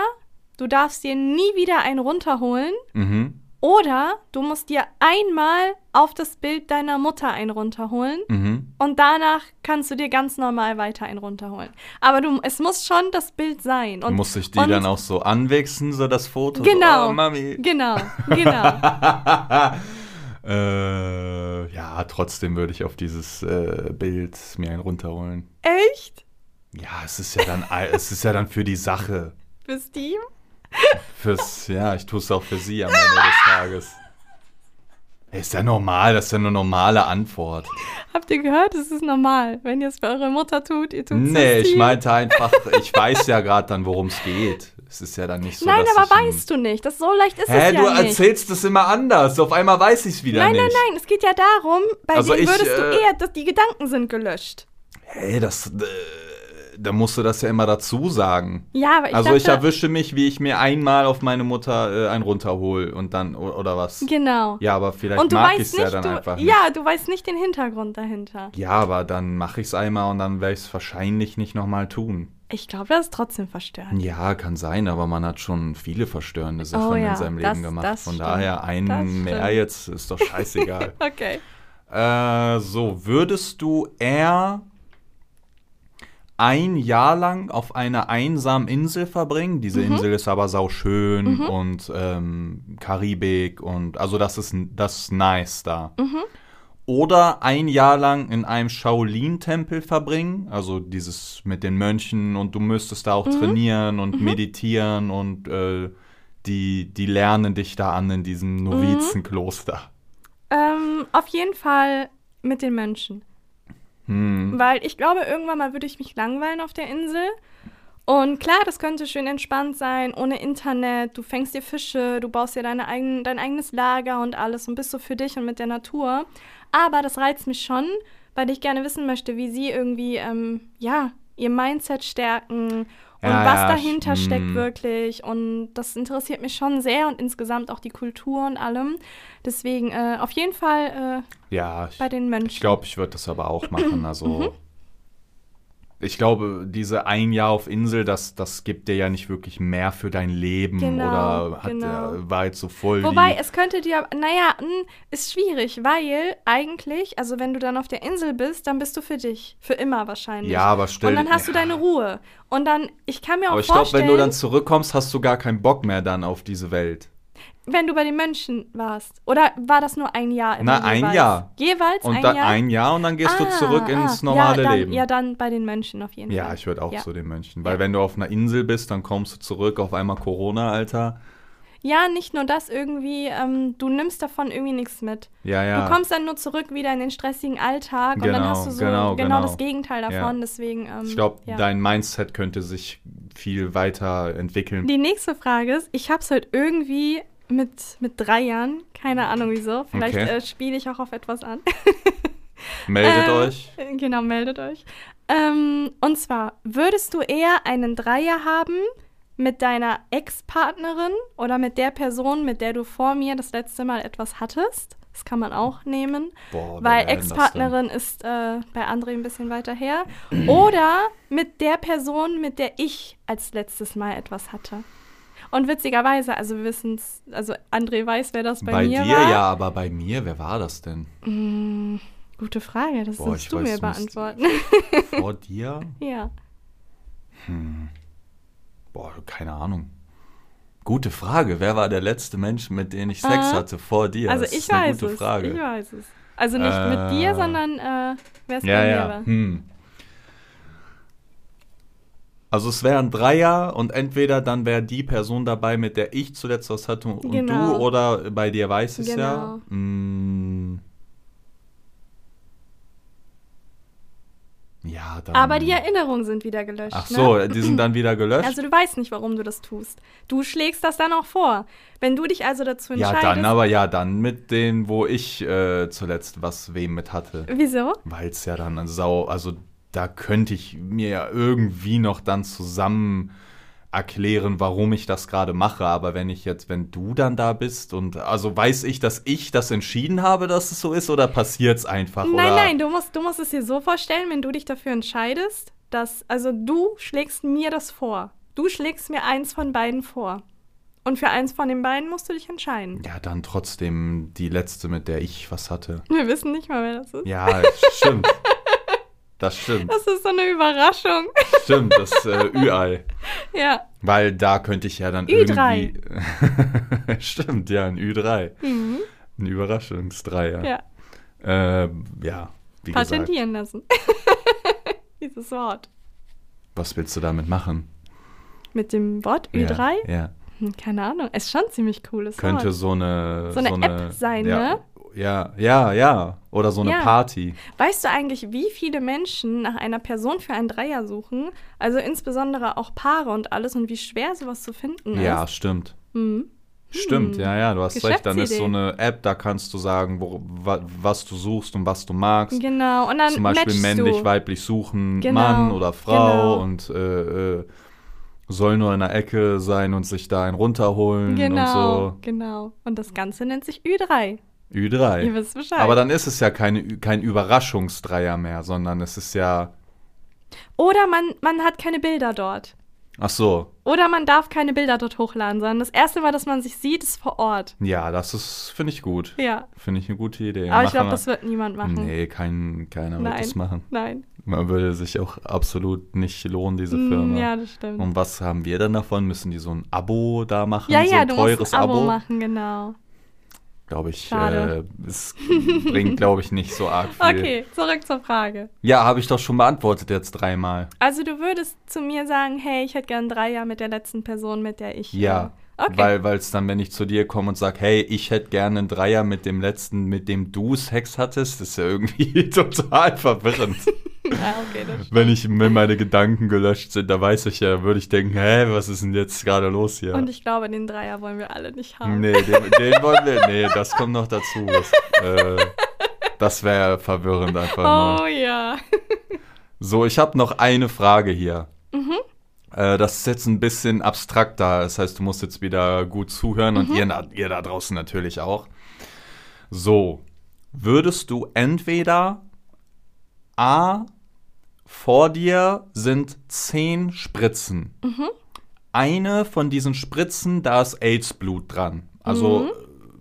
du darfst dir nie wieder einen runterholen Mhm. Oder du musst dir einmal auf das Bild deiner Mutter einen runterholen Mhm. und danach kannst du dir ganz normal weiter einen runterholen. Aber du, es muss schon das Bild sein. Und, Muss ich die dann auch so anwechseln, so das Foto? Genau. So, oh, Mami. Genau, *laughs* genau. äh, ja, trotzdem würde ich auf dieses äh, Bild mir einen runterholen. Echt? Ja, es ist ja dann, *laughs* es ist ja dann für die Sache. Für Steam? Fürs, ja, ich tue es auch für sie am Ende des Tages. Ist ja normal, das ist ja eine normale Antwort. Habt ihr gehört? Es ist normal. Wenn ihr es für eure Mutter tut, ihr tut es Nee, ich meinte einfach, ich weiß ja gerade dann, worum es geht. Es ist ja dann nicht so, Nein, aber weißt du nicht. Das so leicht ist Hä, es ja du nicht. erzählst es immer anders. Auf einmal weiß ich es wieder nein, nicht. nein, nein. Es geht ja darum, bei Also wem ich, würdest du äh, eher, dass die Gedanken sind gelöscht. Hey, das, äh, da musst du das ja immer dazu sagen. Ja, aber ich also dachte, ich erwische mich, wie ich mir einmal auf meine Mutter äh, einen runterhol und dann, oder was? Genau. Ja, aber vielleicht Und du mag ich weißt es ja dann du, einfach nicht. ja, du weißt nicht den Hintergrund dahinter. Ja, aber dann mache ich es einmal und dann werde ich es wahrscheinlich nicht nochmal tun. Ich glaube, das ist trotzdem verstörend. Ja, kann sein, aber man hat schon viele verstörende Sachen Oh ja, in seinem das- Leben gemacht. das Von stimmt. daher einen mehr jetzt ist doch scheißegal. *laughs* Okay. äh, so, würdest du eher ein Jahr lang auf einer einsamen Insel verbringen? Diese Mhm. Insel ist aber sauschön und ähm, Karibik und also das ist, das ist nice da. Mhm. Oder ein Jahr lang in einem Shaolin-Tempel verbringen, also dieses mit den Mönchen und du müsstest da auch Mhm. trainieren und meditieren und äh, die, die lernen dich da an in diesem Mhm. Novizenkloster. Ähm, auf jeden Fall mit den Mönchen. Hm. Weil ich glaube, irgendwann mal würde ich mich langweilen auf der Insel. Und klar, das könnte schön entspannt sein, ohne Internet. Du fängst dir Fische, du baust dir deine eigen, dein eigenes Lager und alles und bist so für dich und mit der Natur. Aber das reizt mich schon, weil ich gerne wissen möchte, wie sie irgendwie, ähm, ja, ihr Mindset stärken und Ja, was ja, dahinter steckt mm. wirklich. Und das interessiert mich schon sehr und insgesamt auch die Kultur und allem. Deswegen äh, auf jeden Fall Ja, äh, ich, bei den Menschen. ich glaube, ich würde das aber auch machen. *laughs* Mhm. Ich glaube, diese ein Jahr auf Insel, das, das gibt dir ja nicht wirklich mehr für dein Leben Genau, oder hat, genau. war jetzt so voll Wobei, es könnte dir, naja, mh, ist schwierig, weil eigentlich, also wenn du dann auf der Insel bist, dann bist du für dich. Für immer wahrscheinlich. Ja, aber stell Und dann hast ja. du deine Ruhe. Und dann, ich kann mir auch Aber ich glaube, vorstellen, wenn du dann zurückkommst, hast du gar keinen Bock mehr dann auf diese Welt. Wenn du bei den Mönchen warst. Oder war das nur ein Jahr? immer Na, ein jeweils? Jahr. Jeweils Und ein dann Jahr? ein Jahr und dann gehst du Ah, zurück ah, ins normale ja, dann, Leben. Ja, dann bei den Mönchen auf jeden Ja, Fall. ich würde auch ja. zu den Mönchen. Weil Ja. wenn du auf einer Insel bist, dann kommst du zurück, auf einmal Corona, Alter. Ja, nicht nur das irgendwie, ähm, du nimmst davon irgendwie nichts mit. Ja, ja. Du kommst dann nur zurück wieder in den stressigen Alltag und dann Genau, hast du so genau, genau, genau. das Gegenteil davon. Ja. Deswegen, ähm, ich glaube, ja. dein Mindset könnte sich viel weiter entwickeln. Die nächste Frage ist, ich habe es halt irgendwie mit, mit drei Jahren, keine Ahnung wieso, vielleicht Okay. äh, spiele ich auch auf etwas an. *laughs* Meldet Äh, euch. Genau, meldet euch. Ähm, und zwar, würdest du eher einen Dreier haben mit deiner Ex-Partnerin oder mit der Person, mit der du vor mir das letzte Mal etwas hattest? Das kann man auch nehmen, Boah, weil Ex-Partnerin ist äh, bei André ein bisschen weiter her. Oder mit der Person, mit der ich als letztes Mal etwas hatte. Und witzigerweise, also wir wissen es, also André weiß, wer das bei, Bei mir dir war. ja, aber bei mir, wer war das denn? Mm, gute Frage, das Boah, musst du weiß, mir beantworten. *laughs* Vor dir? ja. Boah, keine Ahnung. Gute Frage. Wer war der letzte Mensch, mit dem ich Sex Ah. hatte vor dir? Also das ich ist eine weiß gute es. Frage. Ich weiß es. Also nicht Äh, mit dir, sondern äh, wer es Ja, bei mir ja. war. Hm. Also es wären Dreier und entweder dann wäre die Person dabei, mit der ich zuletzt was hatte und Genau. du oder bei dir weiß es ja. Genau. Hm. Ja, dann. Aber die Erinnerungen sind wieder gelöscht. Ach so, ne? die sind dann wieder *laughs* gelöscht. Also du weißt nicht, warum du das tust. Du schlägst das dann auch vor. Wenn du dich also dazu ja, entscheidest. dann aber ja, dann mit denen, wo ich äh, zuletzt was wem mit hatte. Wieso? Weil es ja dann sau, also da könnte ich mir ja irgendwie noch dann zusammen erklären, warum ich das gerade mache. Aber wenn ich jetzt, wenn du dann da bist und also weiß ich, dass ich das entschieden habe, dass es so ist, oder passiert es einfach? Nein, oder? nein, du musst, du musst es dir so vorstellen, wenn du dich dafür entscheidest, dass, also du schlägst mir das vor. Du schlägst mir eins von beiden vor. Und für eins von den beiden musst du dich entscheiden. Ja, dann trotzdem die letzte, mit der ich was hatte. Wir wissen nicht mal, wer das ist. Ja, stimmt. *laughs* Das stimmt. Das ist so eine Überraschung. Stimmt, das äh, Ü-Ei. *laughs* ja. Weil da könnte ich ja dann Ü3. irgendwie. *laughs* Stimmt, ja, ein Ü3. Mhm. Ein Überraschungsdreier. Ja. Ähm, ja, wie gesagt. Patentieren lassen. *laughs* Dieses Wort. Was willst du damit machen? Mit dem Wort Ü3? Ja, ja. Hm, Keine Ahnung. Ist schon ein ziemlich cooles Könnte Wort. so eine. So eine App sein, ja, ne? Ja, ja, ja. Oder so eine Ja. Party. Weißt du eigentlich, wie viele Menschen nach einer Person für einen Dreier suchen? Also insbesondere auch Paare und alles und wie schwer sowas zu finden Ja, ist. stimmt. Mhm. Stimmt, ja, ja, du hast recht. Dann ist so eine App, da kannst du sagen, wo, wa, was du suchst und was du magst. Genau. Und dann Zum Beispiel männlich, du. weiblich suchen, Genau, Mann oder Frau genau. und äh, äh, soll nur in der Ecke sein und sich da einen runterholen Genau, und genau. Und das Ganze nennt sich Ü3. So. Ü3. Ihr wisst Bescheid. Aber dann ist es ja keine, kein Überraschungsdreier mehr, sondern es ist ja. Oder man, man hat keine Bilder dort. Ach so. Oder man darf keine Bilder dort hochladen, sondern das erste Mal, dass man sich sieht, ist vor Ort. Ja, das ist, finde ich gut. Ja. Finde ich eine gute Idee. Aber ich Machen glaube, wir- das wird niemand machen. Nee, kein, keiner Nein. wird das machen. Nein. Man würde sich auch absolut nicht lohnen, diese Mm, Firma. Ja, das stimmt. Und was haben wir dann davon? Müssen die so ein Abo da machen? ja, so ja, ein du teures musst ein Abo, machen, genau. Glaube ich, äh, es bringt, glaube ich, nicht so arg viel. Okay, zurück zur Frage. Ja, habe ich doch schon beantwortet jetzt dreimal. Also du würdest zu mir sagen, hey, ich hätte gern drei Jahre mit der letzten Person, mit der ich. Ja. Okay. Weil weil es dann, wenn ich zu dir komme und sage, hey, ich hätte gerne einen Dreier mit dem letzten, mit dem du Sex hattest, ist ja irgendwie *laughs* total verwirrend. *laughs* ja, okay, wenn ich, wenn meine Gedanken gelöscht sind, da weiß ich ja, würde ich denken, hä, was ist denn jetzt gerade los hier? Und ich glaube, den Dreier wollen wir alle nicht haben. Nee, den, den wollen wir. Nee, das kommt noch dazu. Das, äh, das wäre verwirrend einfach Oh nur. ja. So, ich habe noch eine Frage hier. Äh, das ist jetzt ein bisschen abstrakter. Das heißt, du musst jetzt wieder gut zuhören und ihr, ihr da draußen natürlich auch. So, würdest du entweder A, vor dir sind zehn Spritzen. Eine von diesen Spritzen, da ist AIDS-Blut dran. Also,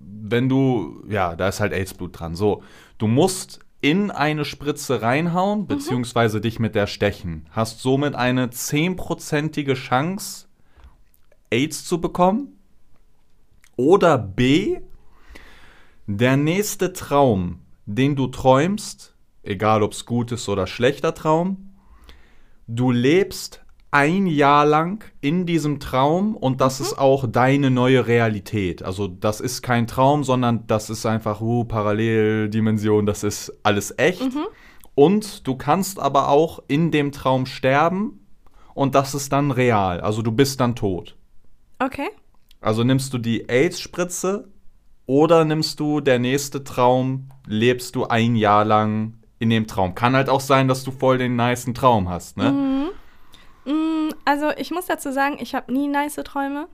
wenn du, ja, da ist halt AIDS-Blut dran. So, du musst in eine Spritze reinhauen, beziehungsweise dich mit der stechen. Hast somit eine zehnprozentige Chance, AIDS zu bekommen. Oder B, der nächste Traum, den du träumst, egal ob es gut ist oder schlechter Traum, du lebst ein Jahr lang in diesem Traum und das ist auch deine neue Realität. Also das ist kein Traum, sondern das ist einfach uh, Paralleldimension, das ist alles echt. Und du kannst aber auch in dem Traum sterben und das ist dann real. Also du bist dann tot. Okay. Also nimmst du die AIDS-Spritze oder nimmst du der nächste Traum, lebst du ein Jahr lang in dem Traum. Kann halt auch sein, dass du voll den nicen Traum hast, ne? Mm, Also ich muss dazu sagen, ich habe nie nice Träume.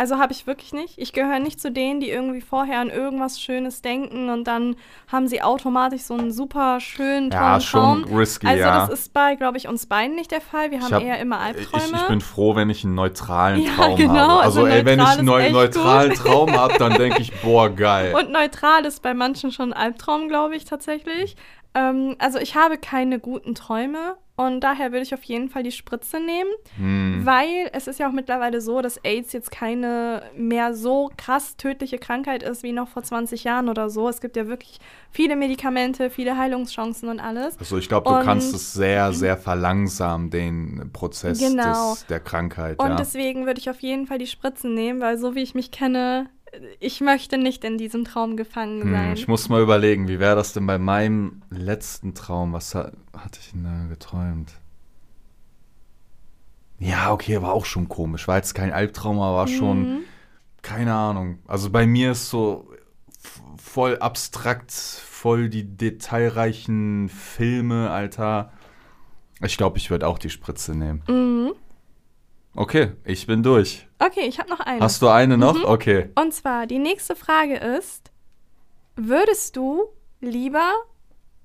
Also habe ich wirklich nicht. Ich gehöre nicht zu denen, die irgendwie vorher an irgendwas Schönes denken und dann haben sie automatisch so einen super schönen tollen Ja, schon Traum. risky, also ja. das ist bei, glaube ich, uns beiden nicht der Fall. Wir haben hab- eher immer Albträume. Ich, ich bin froh, wenn ich einen neutralen *laughs* Ja, Traum genau, habe. also Also, ey, wenn ich einen neu neutralen gut. *laughs* Traum habe, dann denke ich, boah, geil. Und neutral ist bei manchen schon ein Albtraum, glaube ich, tatsächlich. Ähm, also ich habe keine guten Träume und daher würde ich auf jeden Fall die Spritze nehmen, Hm. weil es ist ja auch mittlerweile so, dass AIDS jetzt keine mehr so krass tödliche Krankheit ist wie noch vor 20 Jahren oder so. Es gibt ja wirklich viele Medikamente, viele Heilungschancen und alles. Also ich glaube, du Und- kannst es sehr, sehr verlangsamen, den Prozess Genau. des, der Krankheit. Und ja. deswegen würde ich auf jeden Fall die Spritzen nehmen, weil so wie ich mich kenne, ich möchte nicht in diesem Traum gefangen Hm, sein. ich muss mal überlegen, wie wäre das denn bei meinem letzten Traum? Was ha hatte ich denn da geträumt? Ja, okay, war auch schon komisch. War jetzt kein Albtraum, aber war Mhm. schon, keine Ahnung. Also bei mir ist so voll abstrakt, voll die detailreichen Filme, Alter. Ich glaube, ich würde auch die Spritze nehmen. Mhm. Okay, ich bin durch. Okay, ich habe noch eine. Hast du eine noch? Mhm. Okay. Und zwar, die nächste Frage ist, würdest du lieber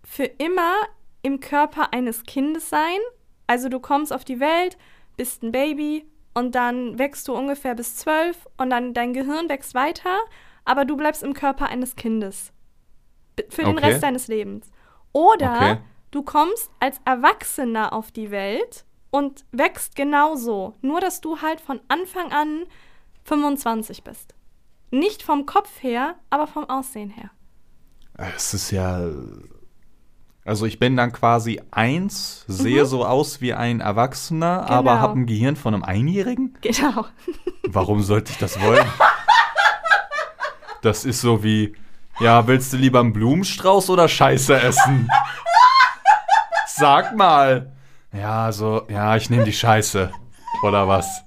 für immer im Körper eines Kindes sein? Also du kommst auf die Welt, bist ein Baby und dann wächst du ungefähr bis zwölf und dann dein Gehirn wächst weiter, aber du bleibst im Körper eines Kindes. Für den Okay. Rest deines Lebens. Oder Okay. du kommst als Erwachsener auf die Welt und wächst genauso. Nur, dass du halt von Anfang an 25 bist. Nicht vom Kopf her, aber vom Aussehen her. Es ist ja. Also ich bin dann quasi eins, sehe so aus wie ein Erwachsener, Mhm. Genau. aber habe ein Gehirn von einem Einjährigen? Genau. Warum sollte ich das wollen? Das ist so wie, ja, willst du lieber einen Blumenstrauß oder Scheiße essen? Sag mal. Ja, so, ja, ich nehme die Scheiße. Oder was?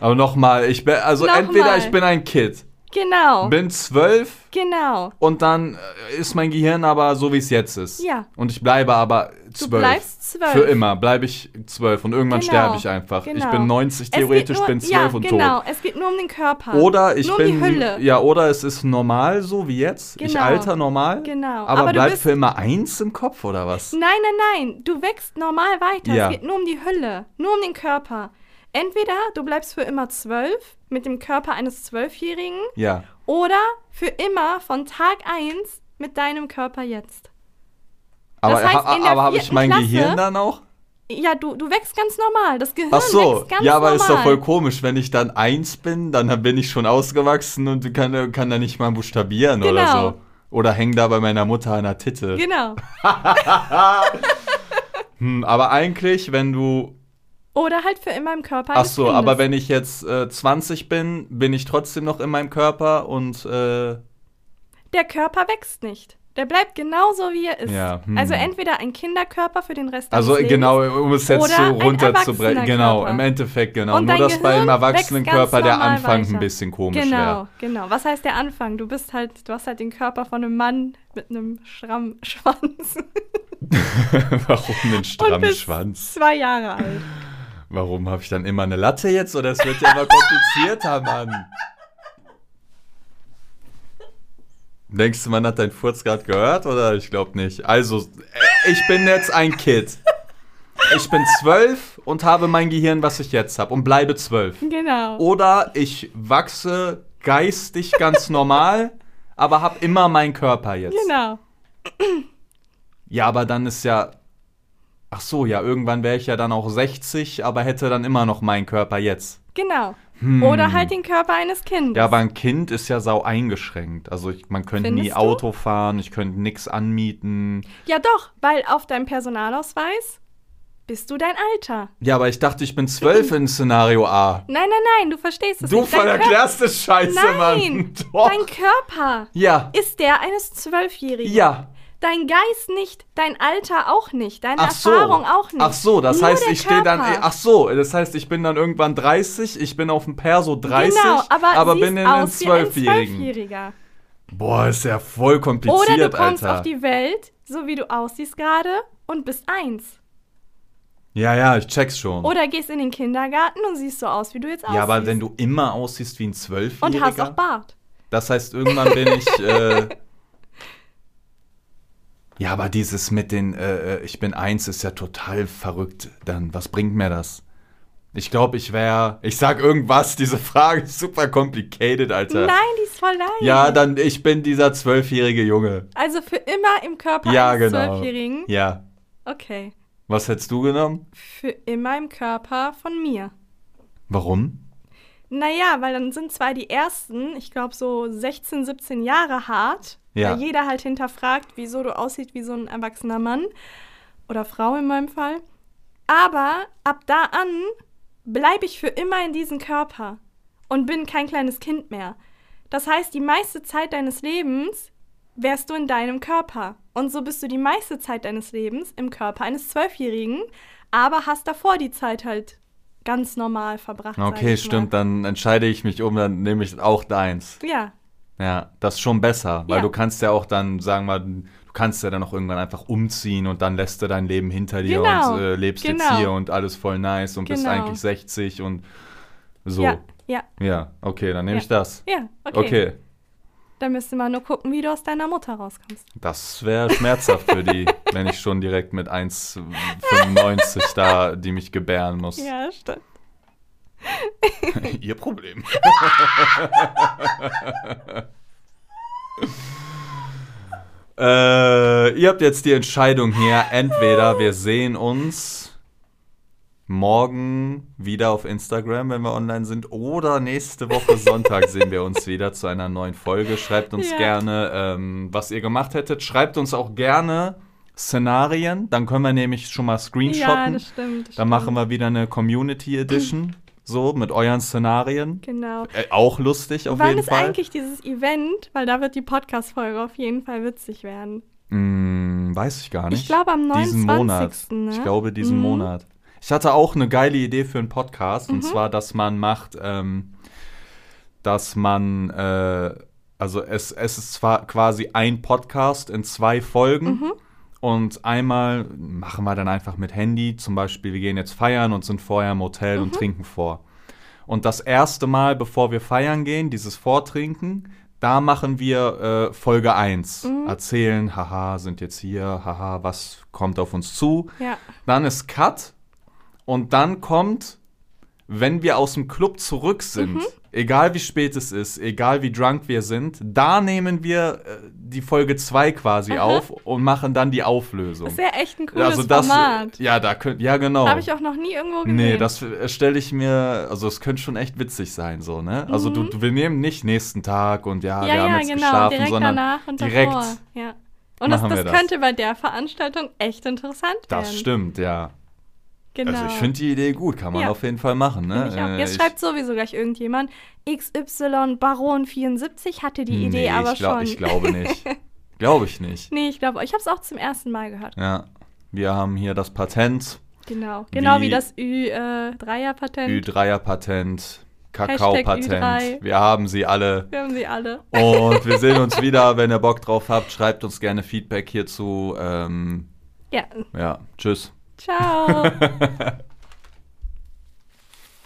Aber nochmal, ich bin, also Noch entweder ich bin ein Kid, Genau. bin zwölf Genau. und dann äh, ist mein Gehirn aber so, wie es jetzt ist. Ja. Und ich bleibe aber zwölf. bleibst zwölf. Für immer bleibe ich zwölf und irgendwann Genau. sterbe ich einfach. Ich Genau. bin 90 Es geht theoretisch, nur, bin zwölf ja, und genau. tot. Es geht nur um den Körper. Oder ich nur bin um die Hülle. ja, oder es ist normal so wie jetzt. Ich Genau. alter normal. Genau. Aber, Aber du bleibt für immer eins im Kopf oder was? Nein, nein, nein. Du wächst normal weiter. Ja. Es geht nur um die Hülle, nur um den Körper. Entweder du bleibst für immer zwölf mit dem Körper eines Zwölfjährigen Ja. oder für immer von Tag eins mit deinem Körper jetzt. Aber, heißt, ha, aber habe ich mein Klasse- Gehirn dann auch? Ja, du, du wächst ganz normal. Das Gehirn Ach so, wächst ganz ja, aber normal. ist doch voll komisch, wenn ich dann eins bin, dann bin ich schon ausgewachsen und kann, kann da nicht mal buchstabieren oder Genau. so. Oder häng da bei meiner Mutter an der Titte. Genau. *laughs* Hm, aber eigentlich, wenn du Oder halt für immer im Körper Ach so, Kindes. aber wenn ich jetzt äh, 20 bin, bin ich trotzdem noch in meinem Körper und äh, Der Körper wächst nicht. Der bleibt genauso, wie er ist. Ja, hm. Also entweder ein Kinderkörper für den Rest also Lebens. genau, um es jetzt so runterzubrechen. Genau, Körper. im Endeffekt genau. Und Nur dass beim Gehirn Erwachsenenkörper wächst ganz der Anfang weiter. ein bisschen komisch Genau, wäre. genau. Was heißt der Anfang? Du bist halt, du hast halt den Körper von einem Mann mit einem Schramm *laughs* Schwanz. *laughs* Warum einen strammen Schwanz? zwei Jahre alt. Warum habe ich dann immer eine Latte jetzt? Oder es wird ja immer komplizierter, *laughs* Mann. Denkst du, man hat deinen Furz gerade gehört? Oder ich glaube nicht. Also, äh, ich bin jetzt ein Kid. Ich bin zwölf und habe mein Gehirn, was ich jetzt habe. Und bleibe zwölf. Genau. Oder ich wachse geistig ganz normal, aber habe immer meinen Körper jetzt. Genau. Ja, aber dann ist ja. Ach so, ja, irgendwann wäre ich ja dann auch 60, aber hätte dann immer noch meinen Körper jetzt. Genau. Oder halt den Körper eines Kindes. Hm. Ja, aber ein Kind ist ja sau eingeschränkt. Also ich, man könnte nie Findest du? Auto fahren, ich könnte nichts anmieten. Ja, doch, weil auf deinem Personalausweis bist du dein Alter. Ja, aber ich dachte, ich bin zwölf in Szenario A. Nein, nein, nein, du verstehst es Du nicht. Dein voll erklärst es scheiße, Nein, Mann. Doch. dein Körper Ja. ist der eines Zwölfjährigen. Ja. Dein Geist nicht, dein Alter auch nicht, deine Ach so. Erfahrung auch nicht. Ach so, das Nur heißt, ich stehe dann. Ach so, das heißt, ich bin dann irgendwann 30, ich bin auf dem Perso 30, genau, aber, siehst bin in aus Zwölfjährigen. Zwölfjähriger. Boah, ist ja voll kompliziert, Oder du kommst Alter. auf die Welt, so wie du aussiehst gerade, und bist eins. ja, ja, ich check's schon. Oder gehst in den Kindergarten und siehst so aus, wie du jetzt aussiehst. ja, aber wenn du immer aussiehst wie ein Und Zwölfjähriger. hast auch Bart. Das heißt, irgendwann bin ich. Äh, *laughs* ja, aber dieses mit den, äh, äh, ich bin eins, ist ja total verrückt. Dann, was bringt mir das? Ich glaube, ich wäre. Ich sag irgendwas, diese Frage ist super complicated, Alter. Nein, die ist voll leicht. Ja, dann, ich bin dieser zwölfjährige Junge. Also für immer im Körper Ja, eines genau. Zwölfjährigen. Ja. Okay. Was hättest du genommen? Für immer im Körper von mir. Warum? Naja, weil dann sind zwar die ersten, ich glaube so 16, 17 Jahre hart, Ja. weil jeder halt hinterfragt, wieso du aussiehst wie so ein erwachsener Mann oder Frau in meinem Fall. Aber ab da an bleibe ich für immer in diesem Körper und bin kein kleines Kind mehr. Das heißt, die meiste Zeit deines Lebens wärst du in deinem Körper. Und so bist du die meiste Zeit deines Lebens im Körper eines Zwölfjährigen, aber hast davor die Zeit halt ganz normal verbracht. Okay, ich mal. stimmt, dann entscheide ich mich um, dann nehme ich auch deins. Ja, Ja, das ist schon besser, weil Ja. du kannst ja auch dann, sagen wir, du kannst ja dann auch irgendwann einfach umziehen und dann lässt du dein Leben hinter dir Genau, und äh, lebst jetzt genau. hier und alles voll nice und bist Genau. eigentlich 60 und so. ja, ja, Ja, okay, dann nehme Ja. ich das. ja, okay. Okay, Dann müsste man nur gucken, wie du aus deiner Mutter rauskommst. das wäre schmerzhaft für die, *laughs* wenn ich schon direkt mit 1,95 da, die mich gebären muss. Ja, stimmt. *laughs* Ihr Problem. *laughs* äh, ihr habt jetzt die Entscheidung hier. Entweder wir sehen uns morgen wieder auf Instagram, wenn wir online sind, oder nächste Woche Sonntag sehen wir uns wieder zu einer neuen Folge. Schreibt uns Ja. gerne, ähm, was ihr gemacht hättet. Schreibt uns auch gerne Szenarien. Dann können wir nämlich schon mal Ja, screenshotten. das stimmt. Das Dann machen stimmt. wir wieder eine Community Edition, so mit euren Szenarien. Genau. Äh, auch lustig auf Wann jeden ist Fall. eigentlich dieses Event? Weil da wird die Podcast-Folge auf jeden Fall witzig werden. Hm, weiß ich gar nicht. Ich glaube am 29. Diesen Monat. Ne? Ich glaube diesen Mhm. Monat. Ich hatte auch eine geile Idee für einen Podcast Mhm. und zwar, dass man macht, ähm, dass man, äh, also es, es ist zwar quasi ein Podcast in zwei Folgen. Mhm. Und einmal machen wir dann einfach mit Handy, zum Beispiel, wir gehen jetzt feiern und sind vorher im Hotel Mhm. und trinken vor. Und das erste Mal, bevor wir feiern gehen, dieses Vortrinken, da machen wir äh, Folge 1. Mhm. Erzählen, haha, sind jetzt hier, haha, was kommt auf uns zu. Ja. Dann ist Cut und dann kommt, wenn wir aus dem Club zurück sind, Mhm. egal wie spät es ist, egal wie drunk wir sind, da nehmen wir äh, die Folge 2 quasi Aha. auf und machen dann die Auflösung. Das wäre echt ein cooles also das, Format. ja, da könnt, ja genau. Habe ich auch noch nie irgendwo gesehen. Nee, das stelle ich mir, also es könnte schon echt witzig sein, so, ne? Also du, du, wir nehmen nicht nächsten Tag und ja, ja, wir haben ja, jetzt genau. geschlafen, direkt sondern danach und direkt, davor. Ja. Und das, das das. könnte bei der Veranstaltung echt interessant werden. das stimmt, ja. Genau. Also ich finde die Idee gut, kann man Ja. auf jeden Fall machen, ne? Äh, Jetzt schreibt sowieso gleich irgendjemand, XY Baron 74 hatte die Idee nee, aber ich, glaub, schon. ich glaube nicht. *laughs* glaube ich nicht. nee, ich glaube, ich habe es auch zum ersten Mal gehört. Ja, wir haben hier das Patent, Genau. Genau wie, Wie- das Ü-Dreier-Patent. Ü3er-Patent, Hashtag Kakao-Patent. Ü3. Wir haben sie alle. Wir haben sie alle. Und wir sehen uns *laughs* wieder, wenn ihr Bock drauf habt. Schreibt uns gerne Feedback hierzu. Ähm, Ja, tschüss. Ciao. *laughs*